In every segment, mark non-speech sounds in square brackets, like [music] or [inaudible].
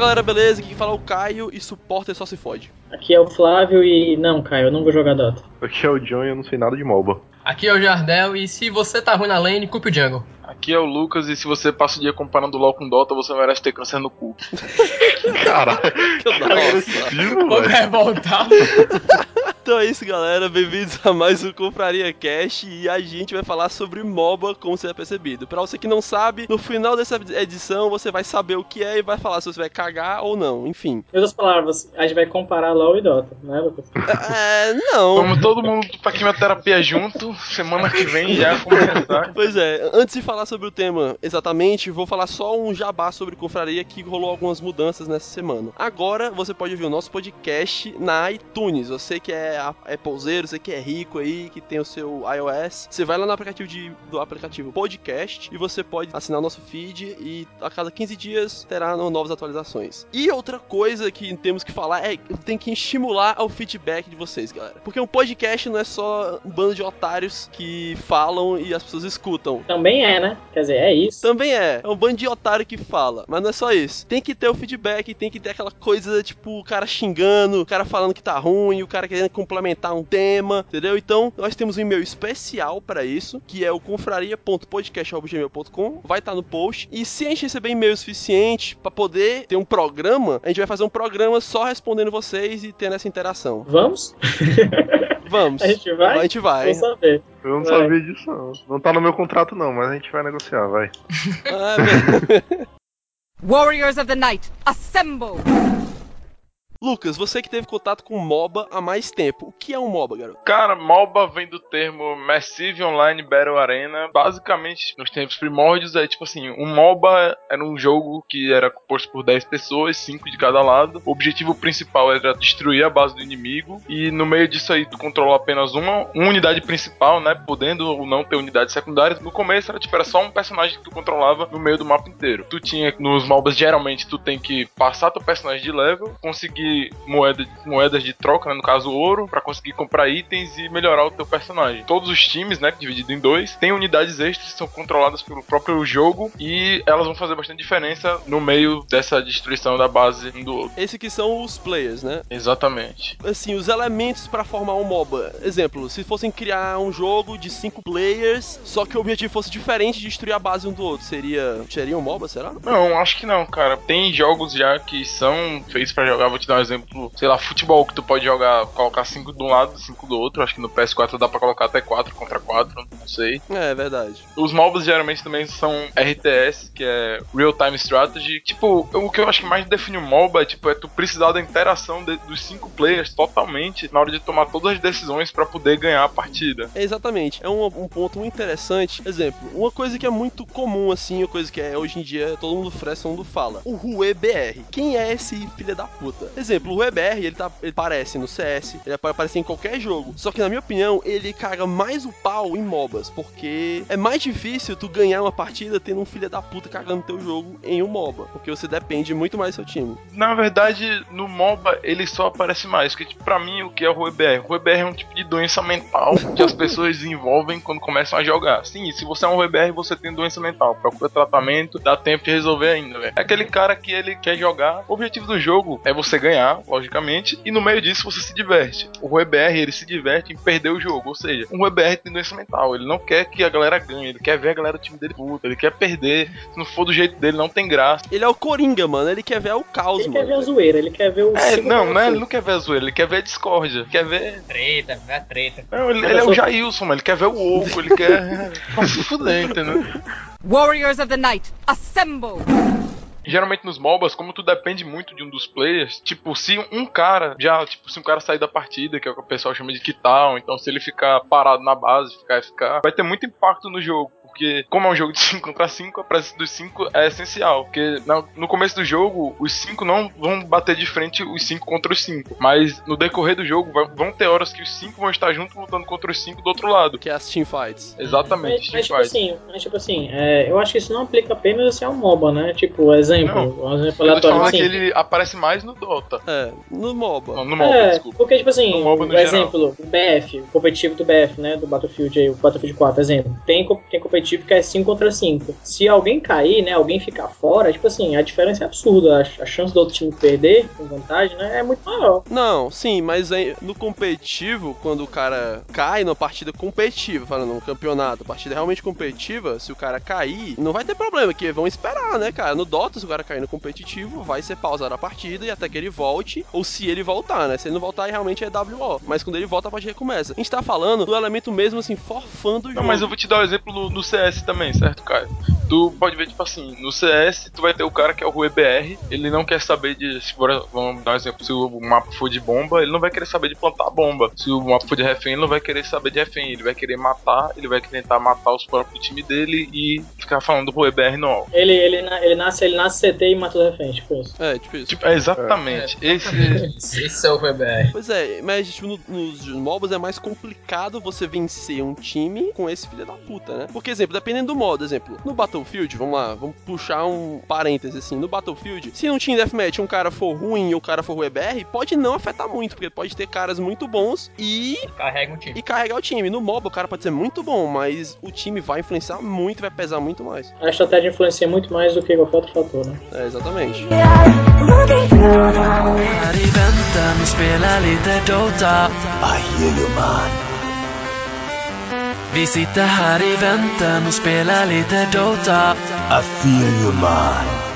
galera, beleza? Aqui que fala é o Caio e suporter só se fode. Aqui é o Flávio e. Não, Caio, eu não vou jogar Dota. Aqui é o John e eu não sei nada de MOBA. Aqui é o Jardel e se você tá ruim na lane, culpe o jungle. Aqui é o Lucas e se você passa o dia comparando LoL com Dota, você merece ter câncer no cu. [laughs] Caralho, [laughs] Que. Pouco revoltado. [laughs] Então é isso, galera. Bem-vindos a mais um Confraria Cash e a gente vai falar sobre MOBA, como você já percebido. Pra você que não sabe, no final dessa edição você vai saber o que é e vai falar se você vai cagar ou não. Enfim. Em outras palavras, a gente vai comparar LoL e Dota, né, Lucas? É, não. Vamos todo mundo pra quimioterapia junto, semana que vem já começar. Pois é, antes de falar sobre o tema exatamente, vou falar só um jabá sobre confraria que rolou algumas mudanças nessa semana. Agora você pode ouvir o nosso podcast na iTunes. Você que é Applezeiro, você que é rico aí, que tem o seu iOS, você vai lá no aplicativo de, do aplicativo Podcast e você pode assinar o nosso feed e a cada 15 dias terá novas atualizações. E outra coisa que temos que falar é que tem que estimular o feedback de vocês, galera. Porque um podcast não é só um bando de otários que falam e as pessoas escutam. Também é, né? Quer dizer, é isso. Também é. É um bando de otário que fala. Mas não é só isso. Tem que ter o feedback, tem que ter aquela coisa, tipo, o cara xingando, o cara falando que tá ruim, o cara querendo complementar um tema, entendeu? Então, nós temos um e-mail especial pra isso, que é o confraria.podcast.gmail.com. Vai estar no post. E se a gente receber e-mail suficiente pra poder ter um programa, a gente vai fazer um programa só respondendo vocês e tendo essa interação. Vamos? [laughs] Vamos. A gente vai? A gente vai. Vamos saber. Eu não Vai. sabia disso não. Não tá no meu contrato não, mas a gente vai negociar, vai. Ah, bem. [laughs] [laughs] Warriors of the Night, assemble! Lucas, você que teve contato com MOBA há mais tempo. O que é um MOBA, garoto? Cara, MOBA vem do termo Massive Online Battle Arena. Basicamente, nos tempos primórdios, é tipo assim: um MOBA era um jogo que era composto por 10 pessoas, 5 de cada lado. O objetivo principal era destruir a base do inimigo. E no meio disso aí, tu controla apenas uma, uma unidade principal, né? Podendo ou não ter unidades secundárias. No começo era tipo, era só um personagem que tu controlava no meio do mapa inteiro. Tu tinha, nos MOBAs, geralmente, tu tem que passar teu personagem de level, conseguir moeda, moedas de troca, né, no caso ouro, pra conseguir comprar itens e melhorar o teu personagem. Todos os times, né, dividido em dois, têm unidades extras, são controladas pelo próprio jogo e elas vão fazer bastante diferença no meio dessa destruição da base um do outro. Esse que são os players, né? Exatamente. Assim, os elementos pra formar um MOBA. Exemplo, se fossem criar um jogo de cinco players, só que o objetivo fosse diferente de destruir a base um do outro, seria seria um MOBA, será? Não, acho que não, cara. Tem jogos já que são feitos pra jogar. Vou te dar um exemplo, sei lá, futebol que tu pode jogar, colocar cinco de um lado, cinco do outro. Acho que no PS4 dá pra colocar até quatro contra quatro, não sei. É, é verdade. Os MOBAs geralmente também são RTS, que é Real Time Strategy. Tipo, o que eu acho que mais define o MOBA tipo, é tu precisar da interação de- dos cinco players totalmente na hora de tomar todas as decisões pra poder ganhar a partida. É, exatamente. É um, um ponto muito interessante. Exemplo, uma coisa que é muito comum, assim, uma coisa que é hoje em dia todo mundo fresca, todo mundo fala. O Rue BR. Quem é esse filho da puta? Exemplo, o Rue BR, ele, tá, ele aparece no CS, ele pode aparecer em qualquer jogo. Só que, na minha opinião, ele caga mais o pau em MOBAs, porque é mais difícil tu ganhar uma partida tendo um filho da puta cagando teu jogo em um MOBA, porque você depende muito mais do seu time. Na verdade, no MOBA ele só aparece mais, porque tipo, pra mim o que é o RueBR? O RueBR é um tipo de doença mental que as pessoas [laughs] desenvolvem quando começam a jogar. Sim, se você é um RueBR, você tem doença mental, procura tratamento, dá tempo de resolver ainda, velho. É aquele cara que ele quer jogar, o objetivo do jogo é você ganhar, logicamente, e no meio disso você se diverte. O RueBR, ele se diverte em perder o jogo, ou seja, um RueBR tem doença mental, ele não quer que a galera ganhe, ele quer ver a galera do time dele puta, ele quer perder, se não for do jeito dele, não tem graça. Ele é o Coringa, mano. Ele quer ver o caos, Ele mano. quer ver a zoeira, ele quer ver o. É, não, não é, ele não quer ver a zoeira, ele quer ver a discórdia, quer ver Treta, é treta. Não, ele, ele é o Jailson, mano. Ele quer ver o oco, ele quer. [laughs] Se fuder, entendeu? Warriors of the Night, assemble! Geralmente nos MOBAs, como tu depende muito de um dos players, tipo, se um cara já, tipo, se um cara sair da partida, que é o que o pessoal chama de quital, então se ele ficar parado na base, ficar FK, vai ter muito impacto no jogo. Porque, como é um jogo de [laughs] 5 contra 5, a presença dos 5 é essencial. Porque no começo do jogo, os 5 não vão bater de frente os 5 contra os 5. Mas no decorrer do jogo, vão ter horas que os 5 vão estar juntos lutando contra os 5 do outro lado. Que é as teamfights. Exatamente, Mas, mas, tipo Teamfight. assim, mas, tipo assim, é, eu acho que isso não aplica apenas é um MOBA, né? Tipo, exemplo, Não. um exemplo Eu tô te aleatório falando assim. que ele aparece mais no Dota. É, no MOBA. Não, no MOBA, É, desculpa. porque, tipo assim, No MOBA no o exemplo, o BF, o competitivo do BF, né, do Battlefield aí, o Battlefield 4, exemplo, tem, tem competitivo competitivo que é 5 contra 5. Se alguém cair, né, alguém ficar fora, tipo assim, a diferença é absurda. A, a chance do outro time perder com vantagem, né, é muito maior. Não, sim, mas aí, no competitivo, quando o cara cai numa partida competitiva, falando um campeonato, partida realmente competitiva, se o cara cair, não vai ter problema, que vão esperar, né, cara? No Dota, se o cara cair no competitivo, vai ser pausar a partida e até que ele volte, ou se ele voltar, né? Se ele não voltar, realmente é WO. Mas quando ele volta, a partida recomeça. A gente tá falando do elemento mesmo, assim, forfando o jogo. Não, mas eu vou te dar um exemplo no, no CS também, certo, Caio? Tu pode ver, tipo assim, no CS, tu vai ter o cara que é o Rue BR, ele não quer saber de. Se for, vamos dar um exemplo, se o mapa for de bomba, ele não vai querer saber de plantar bomba. Se o mapa for de refém, ele não vai querer saber de refém. Ele vai querer matar, ele vai tentar matar os próprios time dele e ficar falando do Rue BR no Ele, ele, na- ele, nasce, ele nasce CT e mata os reféns, tipo isso. É, tipo isso. Tipo, é exatamente. Esse. [laughs] Esse é o VBR. Pois é, mas tipo, no- nos MOBAs é mais complicado você vencer um time com esse filho da puta, né? Porque, exemplo, dependendo do modo, exemplo, no Battlefield, vamos lá, vamos puxar um parêntese assim, no Battlefield, se um time deathmatch um cara for ruim e o cara for ruim BR, pode não afetar muito, porque pode ter caras muito bons e, Carrega um time. e carregar o time. No MOBA o cara pode ser muito bom, mas o time vai influenciar muito, vai pesar muito mais. A estratégia influencia muito mais do que qualquer outro fator, né? É, exatamente. I hear you man Vi sitter här i väntan och spelar lite Dota. I feel you man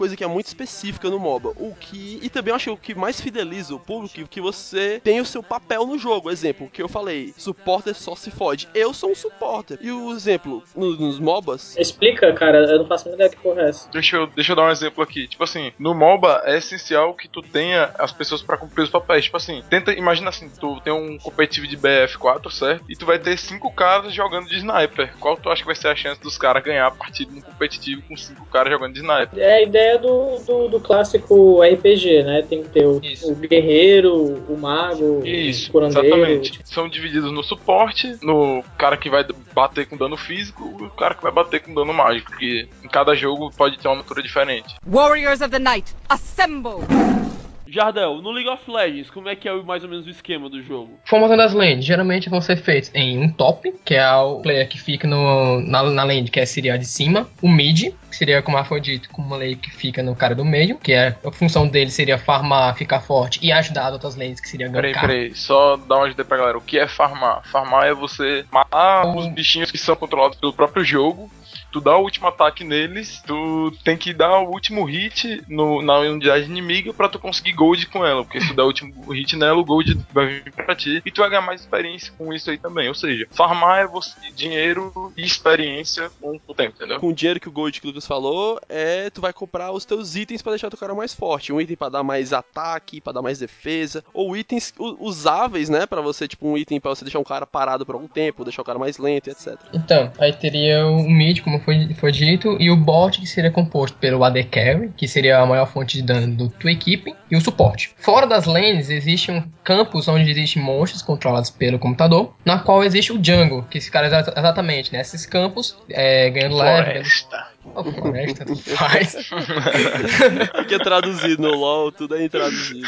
coisa que é muito específica no MOBA. O que. E também eu acho que o que mais fideliza o público é que você tem o seu papel no jogo. Exemplo, o que eu falei, supporter só se fode. Eu sou um supporter. E o exemplo, no- nos MOBAs. Explica, cara, eu não faço a menor ideia que porra é essa. Deixa eu, deixa eu dar um exemplo aqui. Tipo assim, no MOBA é essencial que tu tenha as pessoas pra cumprir os papéis. Tipo assim, tenta, imagina assim, tu tem um competitivo de BF4, certo? E tu vai ter cinco caras jogando de sniper. Qual tu acha que vai ser a chance dos caras ganhar a partida no competitivo com cinco caras jogando de sniper? É a ideia do, do, do clássico RPG, né? Tem que ter o, o guerreiro, o mago, Isso, o curandeiro. exatamente. São divididos no suporte, no cara que vai bater com dano físico e o cara que vai bater com dano mágico. Que em cada jogo pode ter uma natura diferente. Warriors of the Night, assemble! Jardel, no League of Legends, como é que é o- mais ou menos o esquema do jogo? Formação das lanes geralmente vão ser feitos em um top, que é o player que fica no, na, na lane, que é, seria a de cima. O mid, seria, como foi dito, com uma lane que fica no cara do meio, que é, a função dele seria farmar, ficar forte e ajudar as outras lanes, que seria Peraí, gankar. peraí, só dar uma ajuda pra galera. O que é farmar? Farmar é você matar os bichinhos que são controlados pelo próprio jogo. Tu dá o último ataque neles, tu tem que dar o último hit no- na unidade inimiga pra tu conseguir gold com ela. Porque se tu der o último hit nela, o gold vai vir pra ti e tu vai ganhar mais experiência com isso aí também. Ou seja, farmar é você dinheiro e experiência com o tempo, entendeu? Com o dinheiro que o Gold que o Lucas falou, é tu vai comprar os teus itens pra deixar teu cara mais forte. Um item pra dar mais ataque, pra dar mais defesa, ou itens usáveis, né, Pra você, tipo um item pra você deixar um cara parado por algum tempo, deixar o cara mais lento, etc. Então, aí teria o mid, como foi, foi dito, e o bot, que seria composto pelo AD Carry, que seria a maior fonte de dano do tua equipe, e o suporte. Fora das lanes, existe um campus onde existem monstros controlados pelo computador, na qual existe o jungle, que esse cara exa- exatamente nesses campos, é, ganhando. Floresta. Oh, floresta, tudo faz. [laughs] Porque é traduzido no LoL, tudo é traduzido.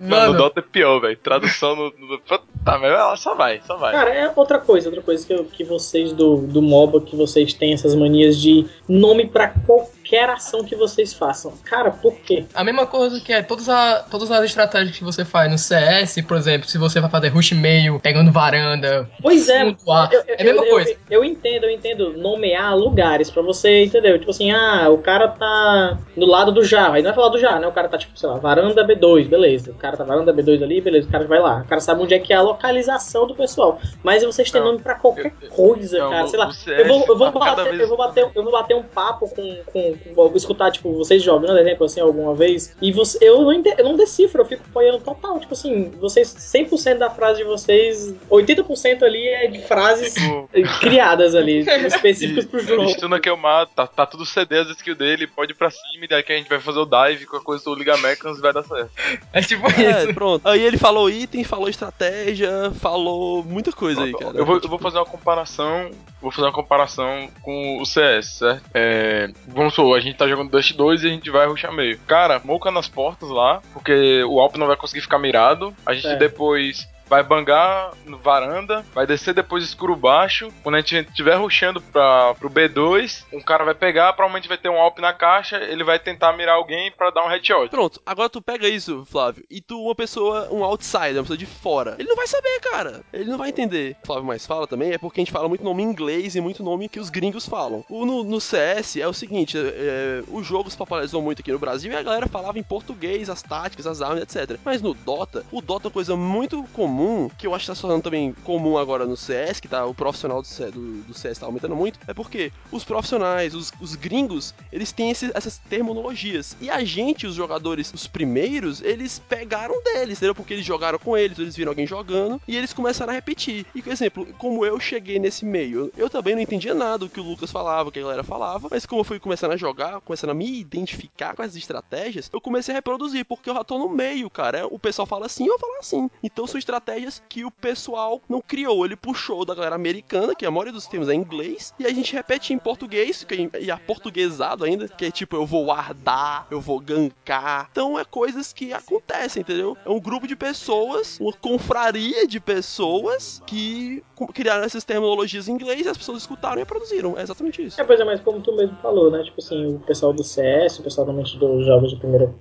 Não, no Mano, Dota é pior, velho. Tradução no. no tá, mas ela só vai, só vai. Cara, é outra coisa, outra coisa que, eu- que vocês do, do MOBA, que vocês têm essas manias de nome pra qualquer ação que vocês façam. Cara, por quê? a mesma coisa que é todas, a, todas as estratégias que você faz no CS, por exemplo, se você vai fazer rush meio, pegando varanda, Pois é, fundo ar, Eu, eu- é a mesma eu- coisa. Eu, eu entendo, eu entendo nomear lugares pra você, entendeu? Tipo assim, ah, o cara tá do lado do jarro, aí não é falar do jarro, né? O cara tá, tipo, sei lá, varanda B2, beleza. O cara tá varanda B2 ali, beleza, o cara vai lá. O cara sabe onde é que é a localização do pessoal. Mas vocês têm Não, nome pra qualquer eu- coisa, cara, sei lá. CS, Eu vou, eu, vou bater, eu, vou bater, eu vou bater um papo com, com, escutar, tipo, vocês jogando, exemplo, assim, alguma vez, e você, eu, não eu não decifro, eu fico apoiando total. Tipo assim, vocês, 100% da frase de vocês, 80% ali é de frases Tipo, [laughs] criadas ali, [laughs] específicas pro jogo. Estuna que eu mato, tá, tá tudo CD as skills dele, pode ir pra cima e daqui a gente vai fazer o dive com a coisa do Liga Mechans e vai dar certo. É tipo É, isso. pronto. Aí ele falou item, falou estratégia, falou muita coisa aí, cara. Eu vou, eu vou fazer uma comparação. Vou fazer uma comparação com o CS, certo? É, vamos supor, a gente tá jogando Dust 2 e a gente vai rushar meio. Cara, moca nas portas lá, porque o Alp não vai conseguir ficar mirado. A gente Certo. depois vai bangar no varanda, vai descer depois escuro baixo. Quando a gente estiver rushando pra, pro B2, um cara vai pegar, provavelmente vai ter um Alp na caixa, ele vai tentar mirar alguém pra dar um headshot. Pronto, agora tu pega isso, Flávio, e tu, uma pessoa, um outsider, uma pessoa de fora, ele não vai saber, cara. Ele não vai entender. O Flávio mais fala também é porque a gente fala muito nome inglês e muito nome que os gringos falam. O, no, no CS é o seguinte: é, o jogo se popularizou muito aqui no Brasil e a galera falava em português as táticas, as armas, etc. Mas no Dota, o Dota é uma coisa muito comum, que eu acho que tá se tornando também comum agora no CS, que tá o profissional do, C- do, do CS tá aumentando muito, é porque os profissionais, os, os gringos, eles têm esse- essas terminologias. E a gente, os jogadores, os primeiros, eles pegaram deles, entendeu? Porque eles jogaram com eles, eles viram alguém jogando e eles começaram a repetir. E, por exemplo, como eu cheguei nesse meio, eu também não entendia nada do que o Lucas falava, o que a galera falava, mas como eu fui começando a jogar, começando a me identificar com as estratégias, eu comecei a reproduzir, porque eu já tô no meio, cara. É, O pessoal fala assim, eu falo assim. Então são estratégias que o pessoal não criou, ele puxou da galera americana, que a maioria dos termos é inglês, e a gente repete em português, que é, e aportuguesado ainda, que é tipo, eu vou ardar, eu vou gankar. Então é coisas que acontecem, entendeu? É um grupo de pessoas, uma confraria de pessoas que criaram essas terminologias em inglês as pessoas escutaram e reproduziram. É exatamente isso. É, pois é, mas como tu mesmo falou, né? Tipo assim, o pessoal do CS, o pessoal normalmente dos jogos de primeira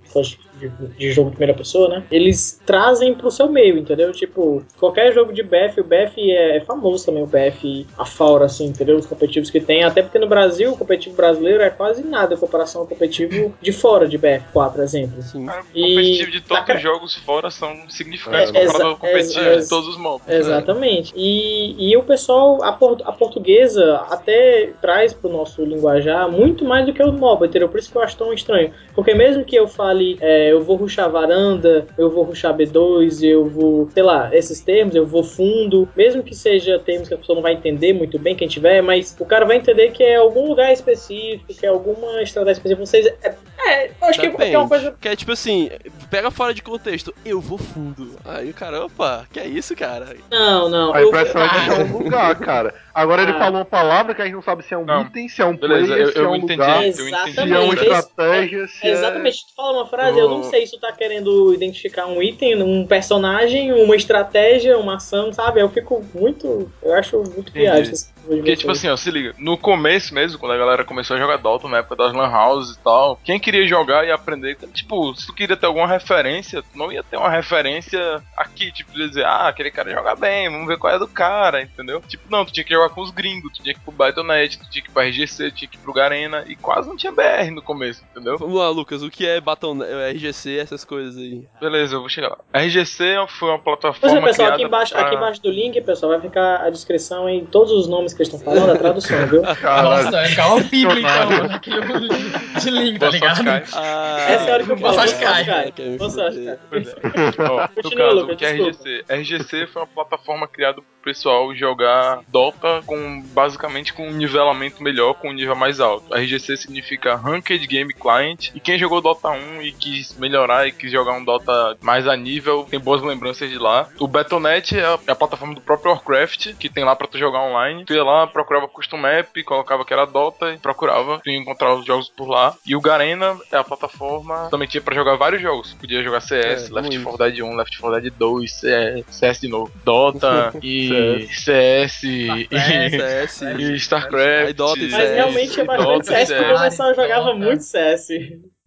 de, de jogo de primeira pessoa, né? Eles trazem pro seu meio, entendeu? Tipo, qualquer jogo de BF, o BF é, é famoso também, o BF afora, assim, entendeu? Os competitivos que tem, até porque no Brasil, o competitivo brasileiro é quase nada em comparação ao competitivo de fora de BF4, por exemplo. Sim. Cara, o E competitivo de todos tá os jogos fora são significantes É, comparado ao competitivo exa- de todos os mobs. Exatamente. E, e o pessoal, a, por- a portuguesa até traz pro nosso linguajar muito mais do que o MOBA, entendeu? Por isso que eu acho tão estranho. Porque mesmo que eu fale, é, eu vou ruxar varanda, eu vou ruxar B2, eu vou, sei lá, esses termos, eu vou fundo, mesmo que seja termos que a pessoa não vai entender muito bem, quem tiver, mas o cara vai entender que é algum lugar específico, que é alguma estratégia específica. Vocês. É, é, eu acho que é uma coisa. Que é tipo assim, pega fora de contexto, eu vou fundo. Aí o cara, opa, que é isso, cara? Não, não. A eu- impressão é que é um lugar, cara. Agora ele Ah. falou uma palavra que a gente não sabe se é um Não. item, se é um Beleza, player, eu- se é eu um entendi. lugar, eu se é uma estratégia, se é... Exatamente, tu fala uma frase, eu não sei se tu tá querendo identificar um item, um personagem, uma estratégia, uma ação, sabe? Eu fico muito. Eu acho muito viagem. de Porque, tipo assim, ó, se liga, no começo mesmo, quando a galera começou a jogar Dota, na época das Lan Houses e tal, quem queria jogar e aprender, tipo, se tu queria ter alguma referência, tu não ia ter uma referência aqui, tipo, de dizer, ah, aquele cara joga bem, vamos ver qual é do cara, entendeu? Tipo, não, tu tinha que jogar com os gringos, tu tinha que ir pro Battle.net, tu tinha que ir pro RGC, tu tinha que ir pro Garena, e quase não tinha BR no começo, entendeu? Vamos lá, Lucas, o que é Baton, é RGC, essas coisas aí? Beleza, eu vou chegar lá. RGC foi uma Pois plataforma é, pessoal, aqui embaixo, pra- aqui embaixo do link, pessoal, vai ficar a descrição em todos os nomes que eles estão falando, a tradução, viu? [laughs] Caralho. Nossa, ficar uma bíblia então, mano, aquele [laughs] de link, tá ligado? Ah, Essa é a hora que eu falo, fuder. Caio. Pois é. Ó, no Continua, caso, Lucas, o que é desculpa. RGC? RGC foi uma plataforma criada pro pessoal jogar Dota com basicamente com um nivelamento melhor, com um nível mais alto. RGC significa Ranked Game Client. E quem jogou Dota 1 e quis melhorar e quis jogar um Dota mais a nível, tem boas lembranças de lá. O Battle.net é a, é a plataforma do próprio Warcraft, que tem lá pra tu jogar online. Tu ia lá, procurava custom map, colocava que era Dota e procurava, tu ia encontrar os jogos por lá. E o Garena é a plataforma, também tinha pra jogar vários jogos. Podia jogar CS, É, Left muito. 4 Dead 1, Left 4 Dead 2, CS, CS de novo, Dota [laughs] e CS e, CS. [laughs] e StarCraft. Aí Dota e Mas CS. realmente é bastante e CS, porque o CS. pessoal jogava Dota. muito CS.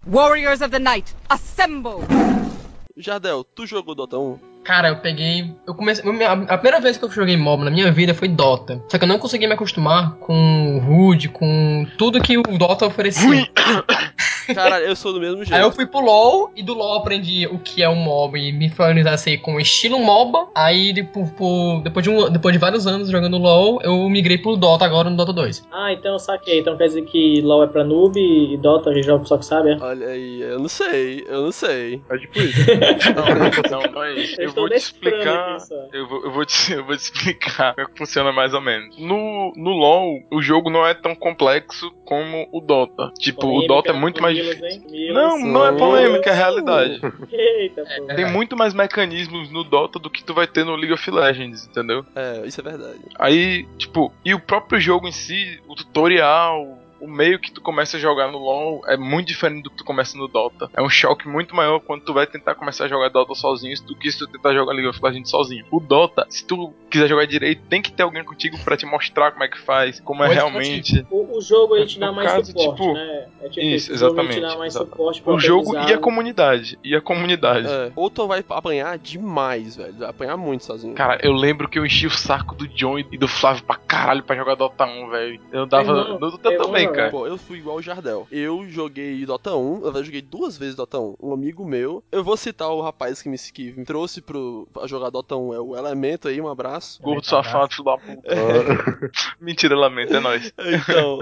Warriors of the Night, assemble! Jardel, tu jogou Dota 1? Cara, eu peguei. Eu comecei. A a primeira vez que eu joguei MOBA na minha vida foi Dota. Só que eu não consegui me acostumar com o HUD, com tudo que o Dota oferecia. [coughs] Cara, eu sou do mesmo jeito. Aí eu fui pro LoL e do LoL aprendi o que é um MOBA e me familiarizei com o estilo MOBA. Aí depois, por- depois, de um, depois de vários anos jogando LoL, eu migrei pro Dota agora no Dota 2. Ah, então eu saquei. Então quer dizer que LoL é pra noob e Dota que joga só que sabe, é? Olha aí, eu não sei, eu não sei. É tipo isso. [laughs] Não, não, não é isso. Eu vou te explicar. aqui. Eu vou, eu, vou te, [laughs] eu vou te explicar como é que funciona mais ou menos. No, no LoL, o jogo não é tão complexo como o Dota. Tipo, o Dota é muito mais Hein? Não, não é polêmica, é realidade. Eita, pô. É. Tem muito mais mecanismos no Dota do que tu vai ter no League of Legends, entendeu? É, isso é verdade. Aí, tipo, e o próprio jogo em si, o tutorial, o meio que tu começa a jogar no LoL é muito diferente do que tu começa no Dota. É um choque muito maior quando tu vai tentar começar a jogar Dota sozinho do que se tu tentar jogar League of Legends sozinho. O Dota, se tu quiser jogar direito, tem que ter alguém contigo pra te mostrar como é que faz, como é Pode realmente. O, o jogo ele te dá mais caso, suporte, tipo, né? É tipo isso, exatamente, dá mais exatamente. O jogo e a comunidade. E a comunidade. É, ou tu vai apanhar demais, velho. Vai apanhar muito sozinho. Cara, eu lembro que eu enchi o saco do John e do Flávio pra caralho pra jogar Dota 1, velho. Eu dava. Irmão, no Dota eu também, amo cara. Pô, eu fui igual o Jardel. Eu joguei Dota 1, eu joguei duas vezes Dota 1. Um amigo meu, eu vou citar o rapaz que me, que me trouxe pro, pra jogar Dota 1, é o Elemento aí, um abraço. Gordo safado, filho da puta. [laughs] Mentira, lamento, é nóis. [laughs] Então,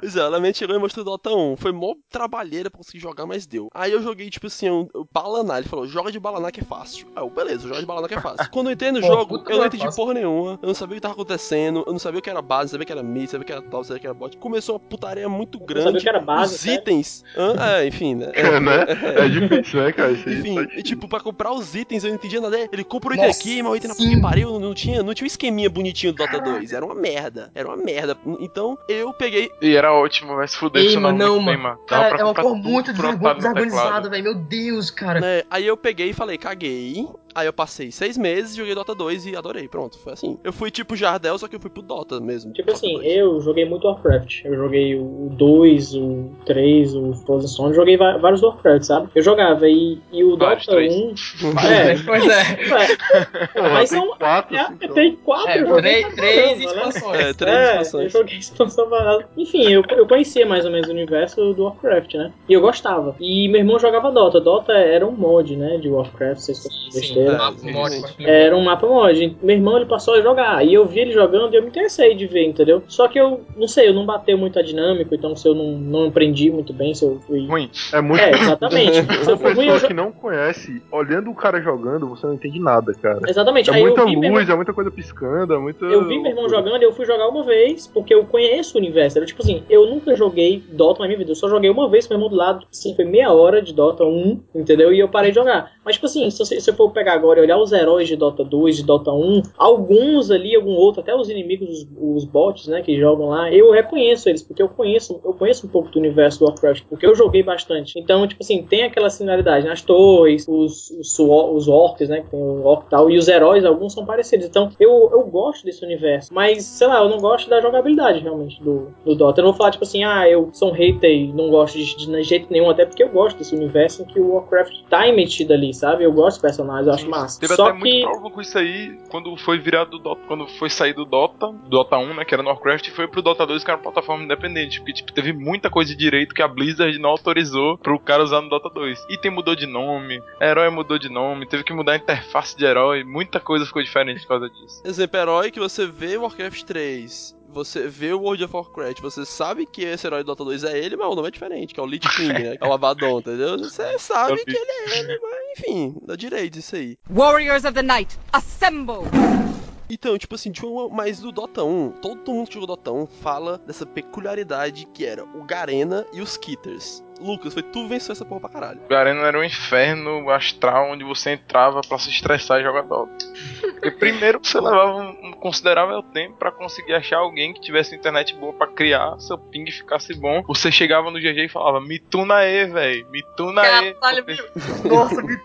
pois é, o Elemento chegou e mostrou Dota 1. Foi mó trabalheira pra conseguir jogar, mas deu. Aí eu joguei, tipo assim, um, um Balaná. Ele falou, joga de Balaná que é fácil. Aí eu, beleza, joga de Balaná que é fácil. Quando eu entrei no Pô, jogo, puta eu não que entendi porra nenhuma. Eu não sabia o que tava acontecendo. Eu não sabia o que era base, não sabia o que era mid, sabia o que era top, sabia o que era bot. Começou uma putaria muito Não grande. base, Os sério? itens. É, enfim, né? É, né? É [laughs] difícil, né, cara? Isso Enfim, difícil. tipo, pra comprar os itens eu não entendia nada. Ele compra o item Nossa, aqui, mas o item na puta que pariu, não tinha, não tinha um esqueminha bonitinho do Dota 2. Era uma merda. Era uma merda. Então eu peguei. E era ótimo, vai se fuder, Ei, mano, não, muito bem, mano. mano. Cara, pra é uma cor muito desorganizada, velho. Meu Deus, cara. Né, aí eu peguei e falei, caguei. Aí eu passei seis meses, joguei Dota 2 e adorei. Pronto, foi assim. Eu fui tipo Jardel, só que eu fui pro Dota mesmo. Tipo Dota assim, 2. eu joguei muito Warcraft. Eu joguei o 2, o 3, o Frozen. Joguei vários Warcraft, sabe? Eu jogava e, e o Vários, Dota três. 1. É, É, pois é. é, mas são- quatro, é, cinco. tem quatro É, eu joguei três, né? expansões. É, três É, expansões. eu joguei expansão barata. Enfim, eu, eu conhecia mais ou menos o universo do Warcraft, né? E eu gostava. E meu irmão jogava Dota. Dota era um mod, né? De Warcraft, vocês estão Sim, besteira. é, mapa, mod. Era um mapa mod. Meu irmão ele passou a jogar. E eu vi ele jogando e eu me interessei de ver, entendeu? Só que eu não sei, eu não bateu muito a dinâmica, então se eu não, não aprendi muito bem, se eu fui. Ruim. É muito É, exatamente. [laughs] se eu fui ruim, eu que não conhece, olhando o cara jogando, você não entende nada, cara. Exatamente. É Aí muita eu vi, meu irmão, luz, é muita coisa piscando, é muita. eu vi meu irmão jogando e eu fui jogar uma vez, porque eu conheço o universo. Era tipo assim, eu nunca joguei Dota na minha vida, eu só joguei uma vez com meu irmão do lado, assim, foi meia hora de Dota 1, entendeu? E eu parei de jogar. Mas, tipo assim, se você- se eu for pegar agora e olhar os heróis de Dota 2, de Dota 1, alguns ali, algum outro, até os inimigos, os, os bots, né, que jogam lá, eu reconheço eles, porque eu conheço, eu conheço um pouco do universo do Warcraft, porque eu joguei bastante. Então, tipo assim, tem aquela similaridade nas torres, os, os, os orcs, né, que tem o orc e tal, e os heróis, alguns são parecidos. Então, eu, eu gosto desse universo, mas, sei lá, eu não gosto da jogabilidade, realmente, do, do Dota. Eu não vou falar, tipo assim, ah, eu sou um hater e não gosto de, de, de jeito nenhum, até porque eu gosto desse universo em que o Warcraft tá metido ali, sabe? Eu gosto dos personagens, eu acho massa. Teve Só até que... muito problema com isso aí quando foi virado do Dota, quando foi sair do Dota, do Dota 1, né, que era no Warcraft, e foi pro Dota 2, que era uma plataforma independente, porque tipo, teve muita coisa de direito que a Blizzard não autorizou pro cara usar no Dota 2. Item mudou de nome, herói mudou de nome, teve que mudar a interface de herói, muita coisa ficou diferente por causa disso. Exemplo, herói que você vê Warcraft 3, você vê o World of Warcraft, você sabe que esse herói do Dota 2 é ele, mas o nome é diferente, que é o Lich King, né? Que é o Abaddon, entendeu? Você sabe que ele é ele, mas enfim, dá direito isso aí. Warriors of the Night, assemble! Então, tipo assim, uma, mas do Dota 1, todo mundo que jogou Dota 1 fala dessa peculiaridade que era o Garena e os Kitters. Lucas, foi tu que venceu essa porra pra caralho. O Arena era um inferno astral onde você entrava pra se estressar e jogar Dota. Porque primeiro você levava um, um considerável tempo pra conseguir achar alguém que tivesse internet boa pra criar, seu ping ficasse bom. Você chegava no GG e falava, me tuna aí, velho, me tuna aí. Caralho, meu. Nossa, me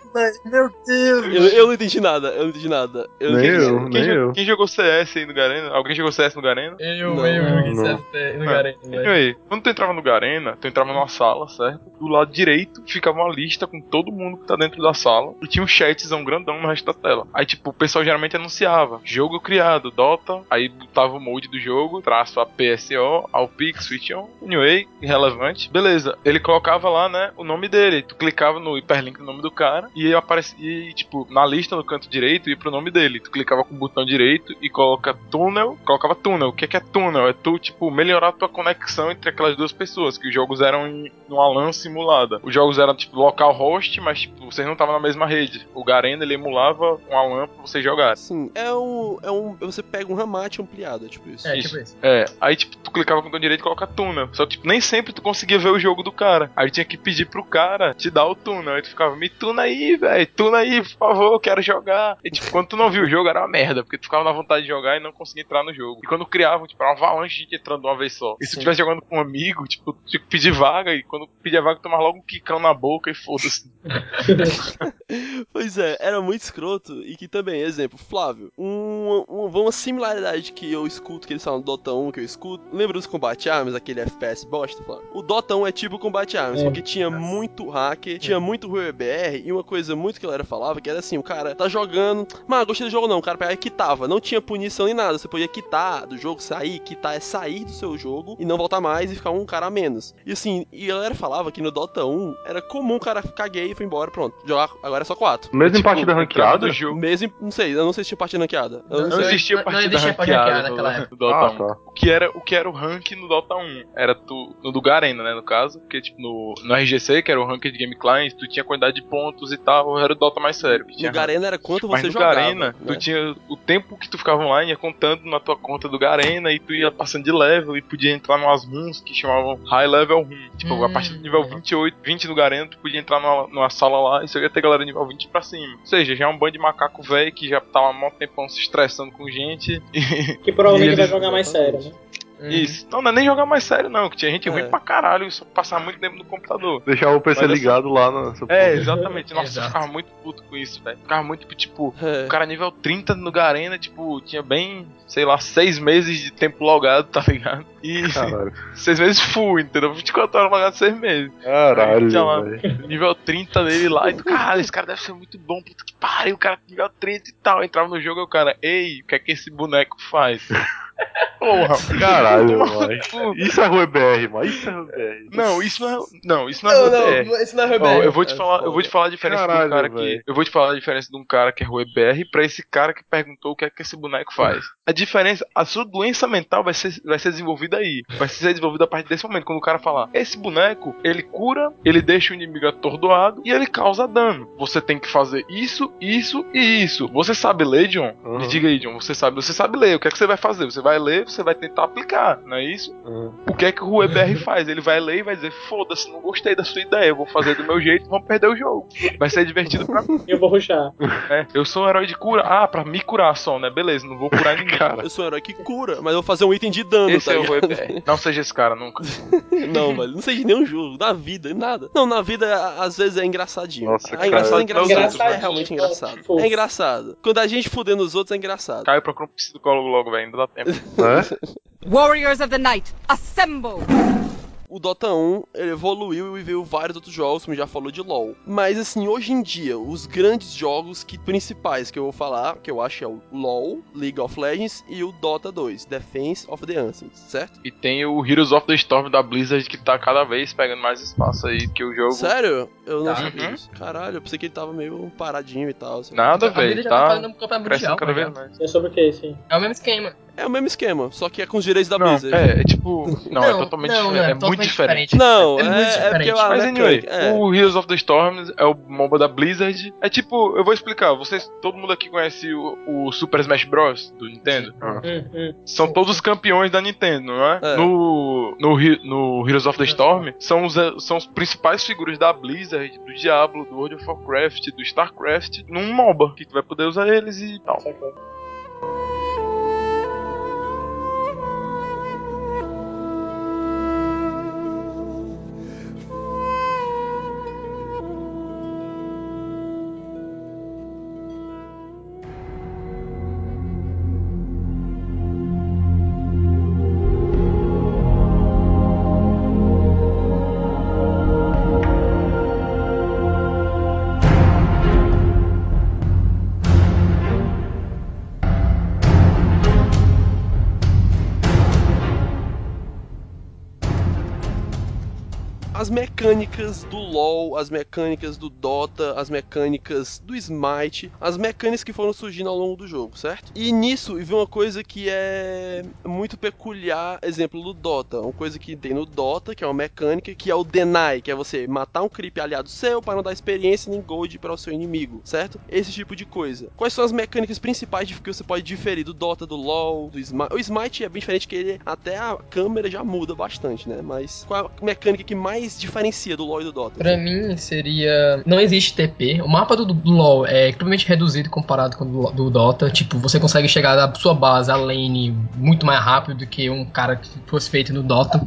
meu Deus. Eu, eu não entendi nada, eu não entendi nada. Eu não Nem entendi. eu, Quem, nem jo- eu. quem jogou CS aí no Garena? Alguém jogou CS no Garena? Eu, Não, eu joguei. CST no Garena, velho. Anyway, quando tu entrava no Garena, tu entrava numa sala, certo? Do lado direito ficava uma lista com todo mundo que tá dentro da sala e tinha um chatzão grandão no resto da tela. Aí, tipo, o pessoal geralmente anunciava: jogo criado, Dota, aí botava o mode do jogo, traço a PSO, ao Pix, Switch on, anyway, irrelevante. Beleza, ele colocava lá, né, o nome dele. Tu clicava no hiperlink do nome do cara e aparecia, tipo, na lista no canto direito ia pro nome dele. Tu clicava com o botão direito e coloca túnel, colocava túnel. O que é que é túnel? É tu, tipo, melhorar tua conexão entre aquelas duas pessoas, que os jogos eram em numa LAN simulada. Os jogos eram tipo local host, mas tipo, vocês não estavam na mesma rede. O Garena ele emulava uma LAN pra vocês jogarem. Sim, é um, é um. Você pega um ramate ampliado, é tipo isso. É, Isso. tipo isso. É, aí tipo, tu clicava com o direito e coloca tuna. Só que tipo, nem sempre tu conseguia ver o jogo do cara. Aí tinha que pedir pro cara te dar o tuna. Aí tu ficava, me tuna aí, velho, tuna aí, por favor, eu quero jogar. E tipo, quando tu não viu o jogo era uma merda, porque tu ficava na vontade de jogar e não conseguia entrar no jogo. E quando criavam, tipo, era uma avalanche de gente entrando de uma vez só. E se tu estivesse jogando com um amigo, tipo, tu tinha que pedir vaga, e quando pedia vaga, tu tomava logo um quicão na boca e foda-se. [laughs] Pois é, era muito escroto e que também, exemplo, Flávio, uma, uma, uma similaridade que eu escuto que eles falam do Dota 1 que eu escuto. Lembra dos Combate Arms, aquele FPS bosta, Flávio? O Dota 1 é tipo Combate Arms, É. porque tinha muito hacker, tinha muito RueBR e uma coisa muito que a galera falava que era assim, o cara tá jogando, mas gostei do jogo não, o cara pegava e quitava, não tinha punição nem nada, você podia quitar do jogo, sair, quitar é sair do seu jogo e não voltar mais e ficar um cara a menos. E assim, e a galera falava que no Dota 1 era comum o cara ficar gay e foi embora, pronto, jogar agora é só 4. Mesmo em Tipo, partida entrava ranqueada? Mesmo, em- não sei, eu não sei se tinha partida ranqueada. Eu não Não existia Não- não partida existia partida ranqueada ranqueada naquela época. Dota Ah, 1. tá. O que, era, o que era o rank no Dota 1? Era tu, no do Garena, né, no caso. Porque, tipo, no, no RGC, que era o rank de Game Client, tu tinha quantidade de pontos e tal, era o Dota mais sério. que tinha No Garena era quanto Mas você no jogava. Garena, tu né? tinha o tempo que tu ficava online, ia contando na tua conta do Garena, e tu ia passando de level e podia entrar numas runs que chamavam High Level Room. Tipo, a Hum. partir do nível 28, 20 do Garena, tu podia entrar numa, numa sala lá e você ia ter galera nível 20 pra cima. Ou seja, já é um bando de macaco velho que já tava há mó tempão se estressando com gente. Que provavelmente E vai eles- jogar mais sério, né? Uhum. Isso. Não, não é nem jogar mais sério, não, que tinha gente É. ruim pra caralho só passar muito tempo no computador. Deixar o PC Mas assim- ligado lá no seu É, exatamente. Nossa, eu Exato. ficava muito puto com isso, velho. Ficava muito, tipo, É. O cara nível 30 no Garena, tipo, tinha bem, sei lá, seis meses de tempo logado, tá ligado? E Caralho. [laughs] seis meses full, entendeu? 24 horas logado, seis meses. Caralho, Tinha lá, nível 30 dele lá, e tu, caralho, esse cara deve ser muito bom, puta que pariu, o cara nível 30 e tal. Entrava no jogo e o cara, ei, o que é que esse boneco faz? [laughs] Porra, Caralho, mano. Isso é RueBR, mano. Isso é RueBR. Não, isso não é. Não, isso não é BR. isso não é Ó, rebelde. eu vou te É falar, eu vou te falar a diferença Caralho, do cara que, velho. eu vou te falar a diferença de um cara que é Rue BR pra esse cara que perguntou o que é que esse boneco faz. A diferença, a sua doença mental vai ser, vai ser desenvolvida aí, vai ser desenvolvida a partir desse momento quando o cara falar, esse boneco, ele cura, ele deixa o inimigo atordoado e ele causa dano. Você tem que fazer isso, isso e isso. Você sabe ler, John? Uhum. Me diga aí, John, você sabe, você sabe ler. O que é que você vai fazer? Você vai ler, você vai tentar aplicar, não é isso? Uhum. O que é que o Rue BR faz? Ele vai ler e vai dizer: Foda-se, não gostei da sua ideia, eu vou fazer do meu jeito, vamos perder o jogo. Vai ser divertido pra mim. Eu vou ruxar. né? Eu sou um herói de cura. Ah, pra me curar só, né? Beleza, não vou curar ninguém. Cara, Eu sou um herói que cura, mas eu vou fazer um item de dano, Esse tá é o Rue ligado? BR. Não seja esse cara nunca. [laughs] Não, velho, não de nenhum jogo, na vida, nada. Não, na vida às vezes é engraçadinho. Nossa, é engraçado, é engraçado. Engraçadinho, É realmente engraçado. É engraçado. Quando a gente fuder nos outros é engraçado. Caio procura um psicólogo logo, velho, ainda dá tempo. Né? Warriors of the Night, assemble! O Dota 1 ele evoluiu e veio vários outros jogos, como já falou de LoL. Mas assim, hoje em dia, os grandes jogos que principais que eu vou falar, que eu acho é o LoL, League of Legends e o Dota 2, Defense of the Ancients, certo? E tem o Heroes of the Storm da Blizzard que tá cada vez pegando mais espaço aí, que o jogo. Sério? Eu não Tá. sabia Uhum. disso. Caralho, eu pensei que ele tava meio paradinho e tal. assim. Nada, velho. tá Tá crescendo cada vez já. mais. É sobre o que esse? É o mesmo esquema. É o mesmo esquema, só que é com os direitos da Não, Blizzard. é, é tipo. Não, é Não, totalmente não, diferente. não, é, é muito totalmente diferente. diferente. Não, É é, muito é porque diferente. a Mas anyway, é. o Heroes of the Storms é o MOBA da Blizzard. É tipo, eu vou explicar. Vocês, todo mundo aqui conhece o, o Super Smash Bros. do Nintendo? Hum, hum. São todos os campeões da Nintendo, não é? É. No, no, no Heroes of the Storm, são os, são os principais figuras da Blizzard, do Diablo, do World of Warcraft, do StarCraft, num MOBA, que tu vai poder usar eles e tal. Sacou. Mecânicas do LoL, as mecânicas do Dota, as mecânicas do Smite, as mecânicas que foram surgindo ao longo do jogo, certo? E nisso vi uma coisa que é muito peculiar, exemplo do Dota, uma coisa que tem no Dota, que é uma mecânica, que é o Deny, que é você matar um creep aliado seu para não dar experiência nem gold para o seu inimigo, certo? Esse tipo de coisa. Quais são as mecânicas principais que você pode diferir do Dota, do LoL, do Smite? O Smite é bem diferente que ele até a câmera já muda bastante, né? Mas qual a mecânica que mais diferencia do LoL e do Dota? Pra mim seria. Não existe TP. O mapa do, do LoL é extremamente reduzido comparado com o do, do Dota. Tipo, você consegue chegar da sua base, a lane, muito mais rápido do que um cara que fosse feito no Dota.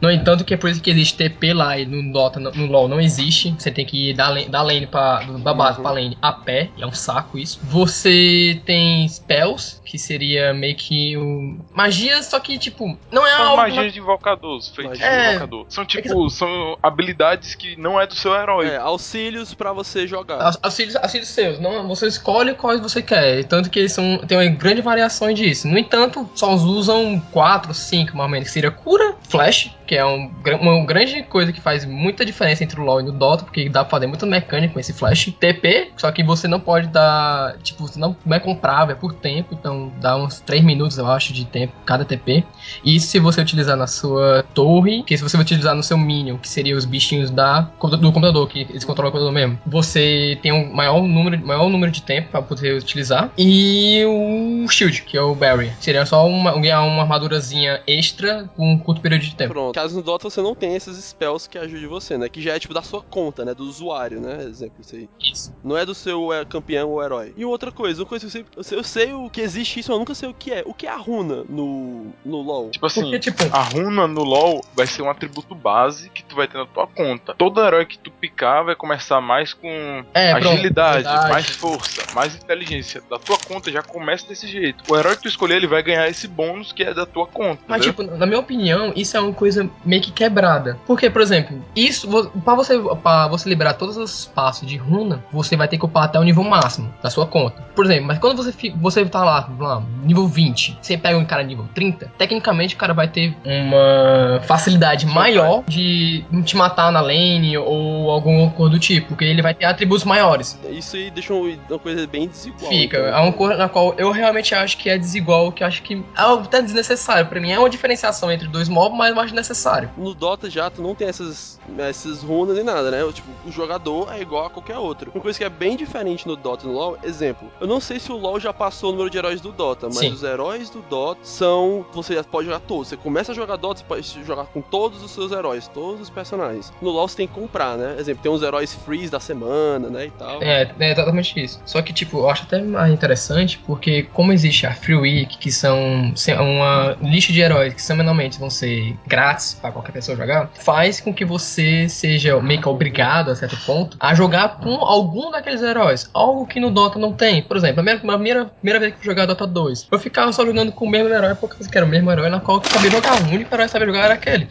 No entanto, que é por isso que existe TP lá e no Dota, no, no LoL não existe. Você tem que ir da lane, da lane pra, da base Uhum. pra lane a pé. E é um saco isso. Você tem spells, que seria meio que um... magia, só que tipo, não é São algo... magias de invocadores, feitiços Magia. de É. invocador. São tipo, são habilidades que não é do seu herói. É, auxílios pra você jogar. Aux- Auxílios, auxílios seus, não, você escolhe quais você quer, tanto que eles são, tem uma grande variação disso. No entanto, só os usam 4, 5 mais ou menos, que seria cura, flash, que é um, uma grande coisa que faz muita diferença entre o LoL e o Dota, porque dá pra fazer muita mecânica com esse flash. TP, só que você não pode dar, tipo, você não é comprável, é por tempo, então dá uns 3 minutos, eu acho, de tempo cada TP. Isso se você utilizar na sua torre, que se você utilizar no seu minion, que seria os bichinhos da, do computador, que eles controlam o computador mesmo, você tem um maior número, maior número de tempo pra poder utilizar. E o shield, que é o barrier, seria só uma, ganhar uma armadurazinha extra com um curto período de tempo. Pronto. Caso no Dota você não tenha esses spells que ajudem você, né? Que já é tipo da sua conta, né? Do usuário, né? Exemplo, isso aí. Isso. Não é do seu é, campeão ou herói. E outra coisa, uma coisa que eu sei, eu sei, eu sei o que existe isso, mas eu nunca sei o que é. O que é a runa no, no LoL? Tipo assim, Porque, tipo, a runa no LoL vai ser um atributo base que tu vai ter na tua conta. Todo herói que tu picar vai começar mais com é, pronto, agilidade, agilidade. mais força, mais inteligência. Da tua conta já começa desse jeito. O herói que tu escolher, ele vai ganhar esse bônus que é da tua conta. Mas, entendeu? tipo, na minha opinião, isso é uma coisa meio que quebrada. Porque, por exemplo, isso, pra você, pra você liberar todos os espaços de runa, você vai ter que upar até o nível máximo da sua conta. Por exemplo, mas quando você, você tá lá, lá, nível 20, você pega um cara nível 30, tecnicamente o cara vai ter uma facilidade maior de te matar na lane ou alguma coisa do tipo, porque ele vai ter atributos maiores. Isso aí deixa um- uma coisa bem desigual. Fica. então. É uma cor na qual eu realmente acho que é desigual, que eu acho que é até desnecessário. Pra mim é uma diferenciação entre dois mobs, mas eu acho necessário. No Dota já tu não tem essas, essas runas nem nada, né? Tipo, o jogador é igual a qualquer outro. Uma coisa que é bem diferente no Dota e no LoL, exemplo, eu não sei se o LoL já passou o número de heróis do Dota, mas Sim. os heróis do Dota são. Você já pode jogar todos. Você começa a jogar Dota, você pode jogar com todos os seus heróis, todos os personagens. No LoL você tem que comprar, né? Exemplo, tem uns heróis freeze da semana, né? E tal. É, é exatamente isso. Só que, tipo, eu acho até mais interessante porque, como existe a Free Week, que são uma lista de heróis que semanalmente vão ser grátis pra qualquer pessoa jogar, faz com que você seja meio que obrigado, a certo ponto, a jogar com algum daqueles heróis. Algo que no Dota não tem. Por exemplo, a minha, a primeira, primeira vez que eu jogar Dota 2, eu ficava só jogando com o mesmo herói porque eu era o mesmo herói na qual eu sabia jogar. O único herói que sabia jogar era aquele.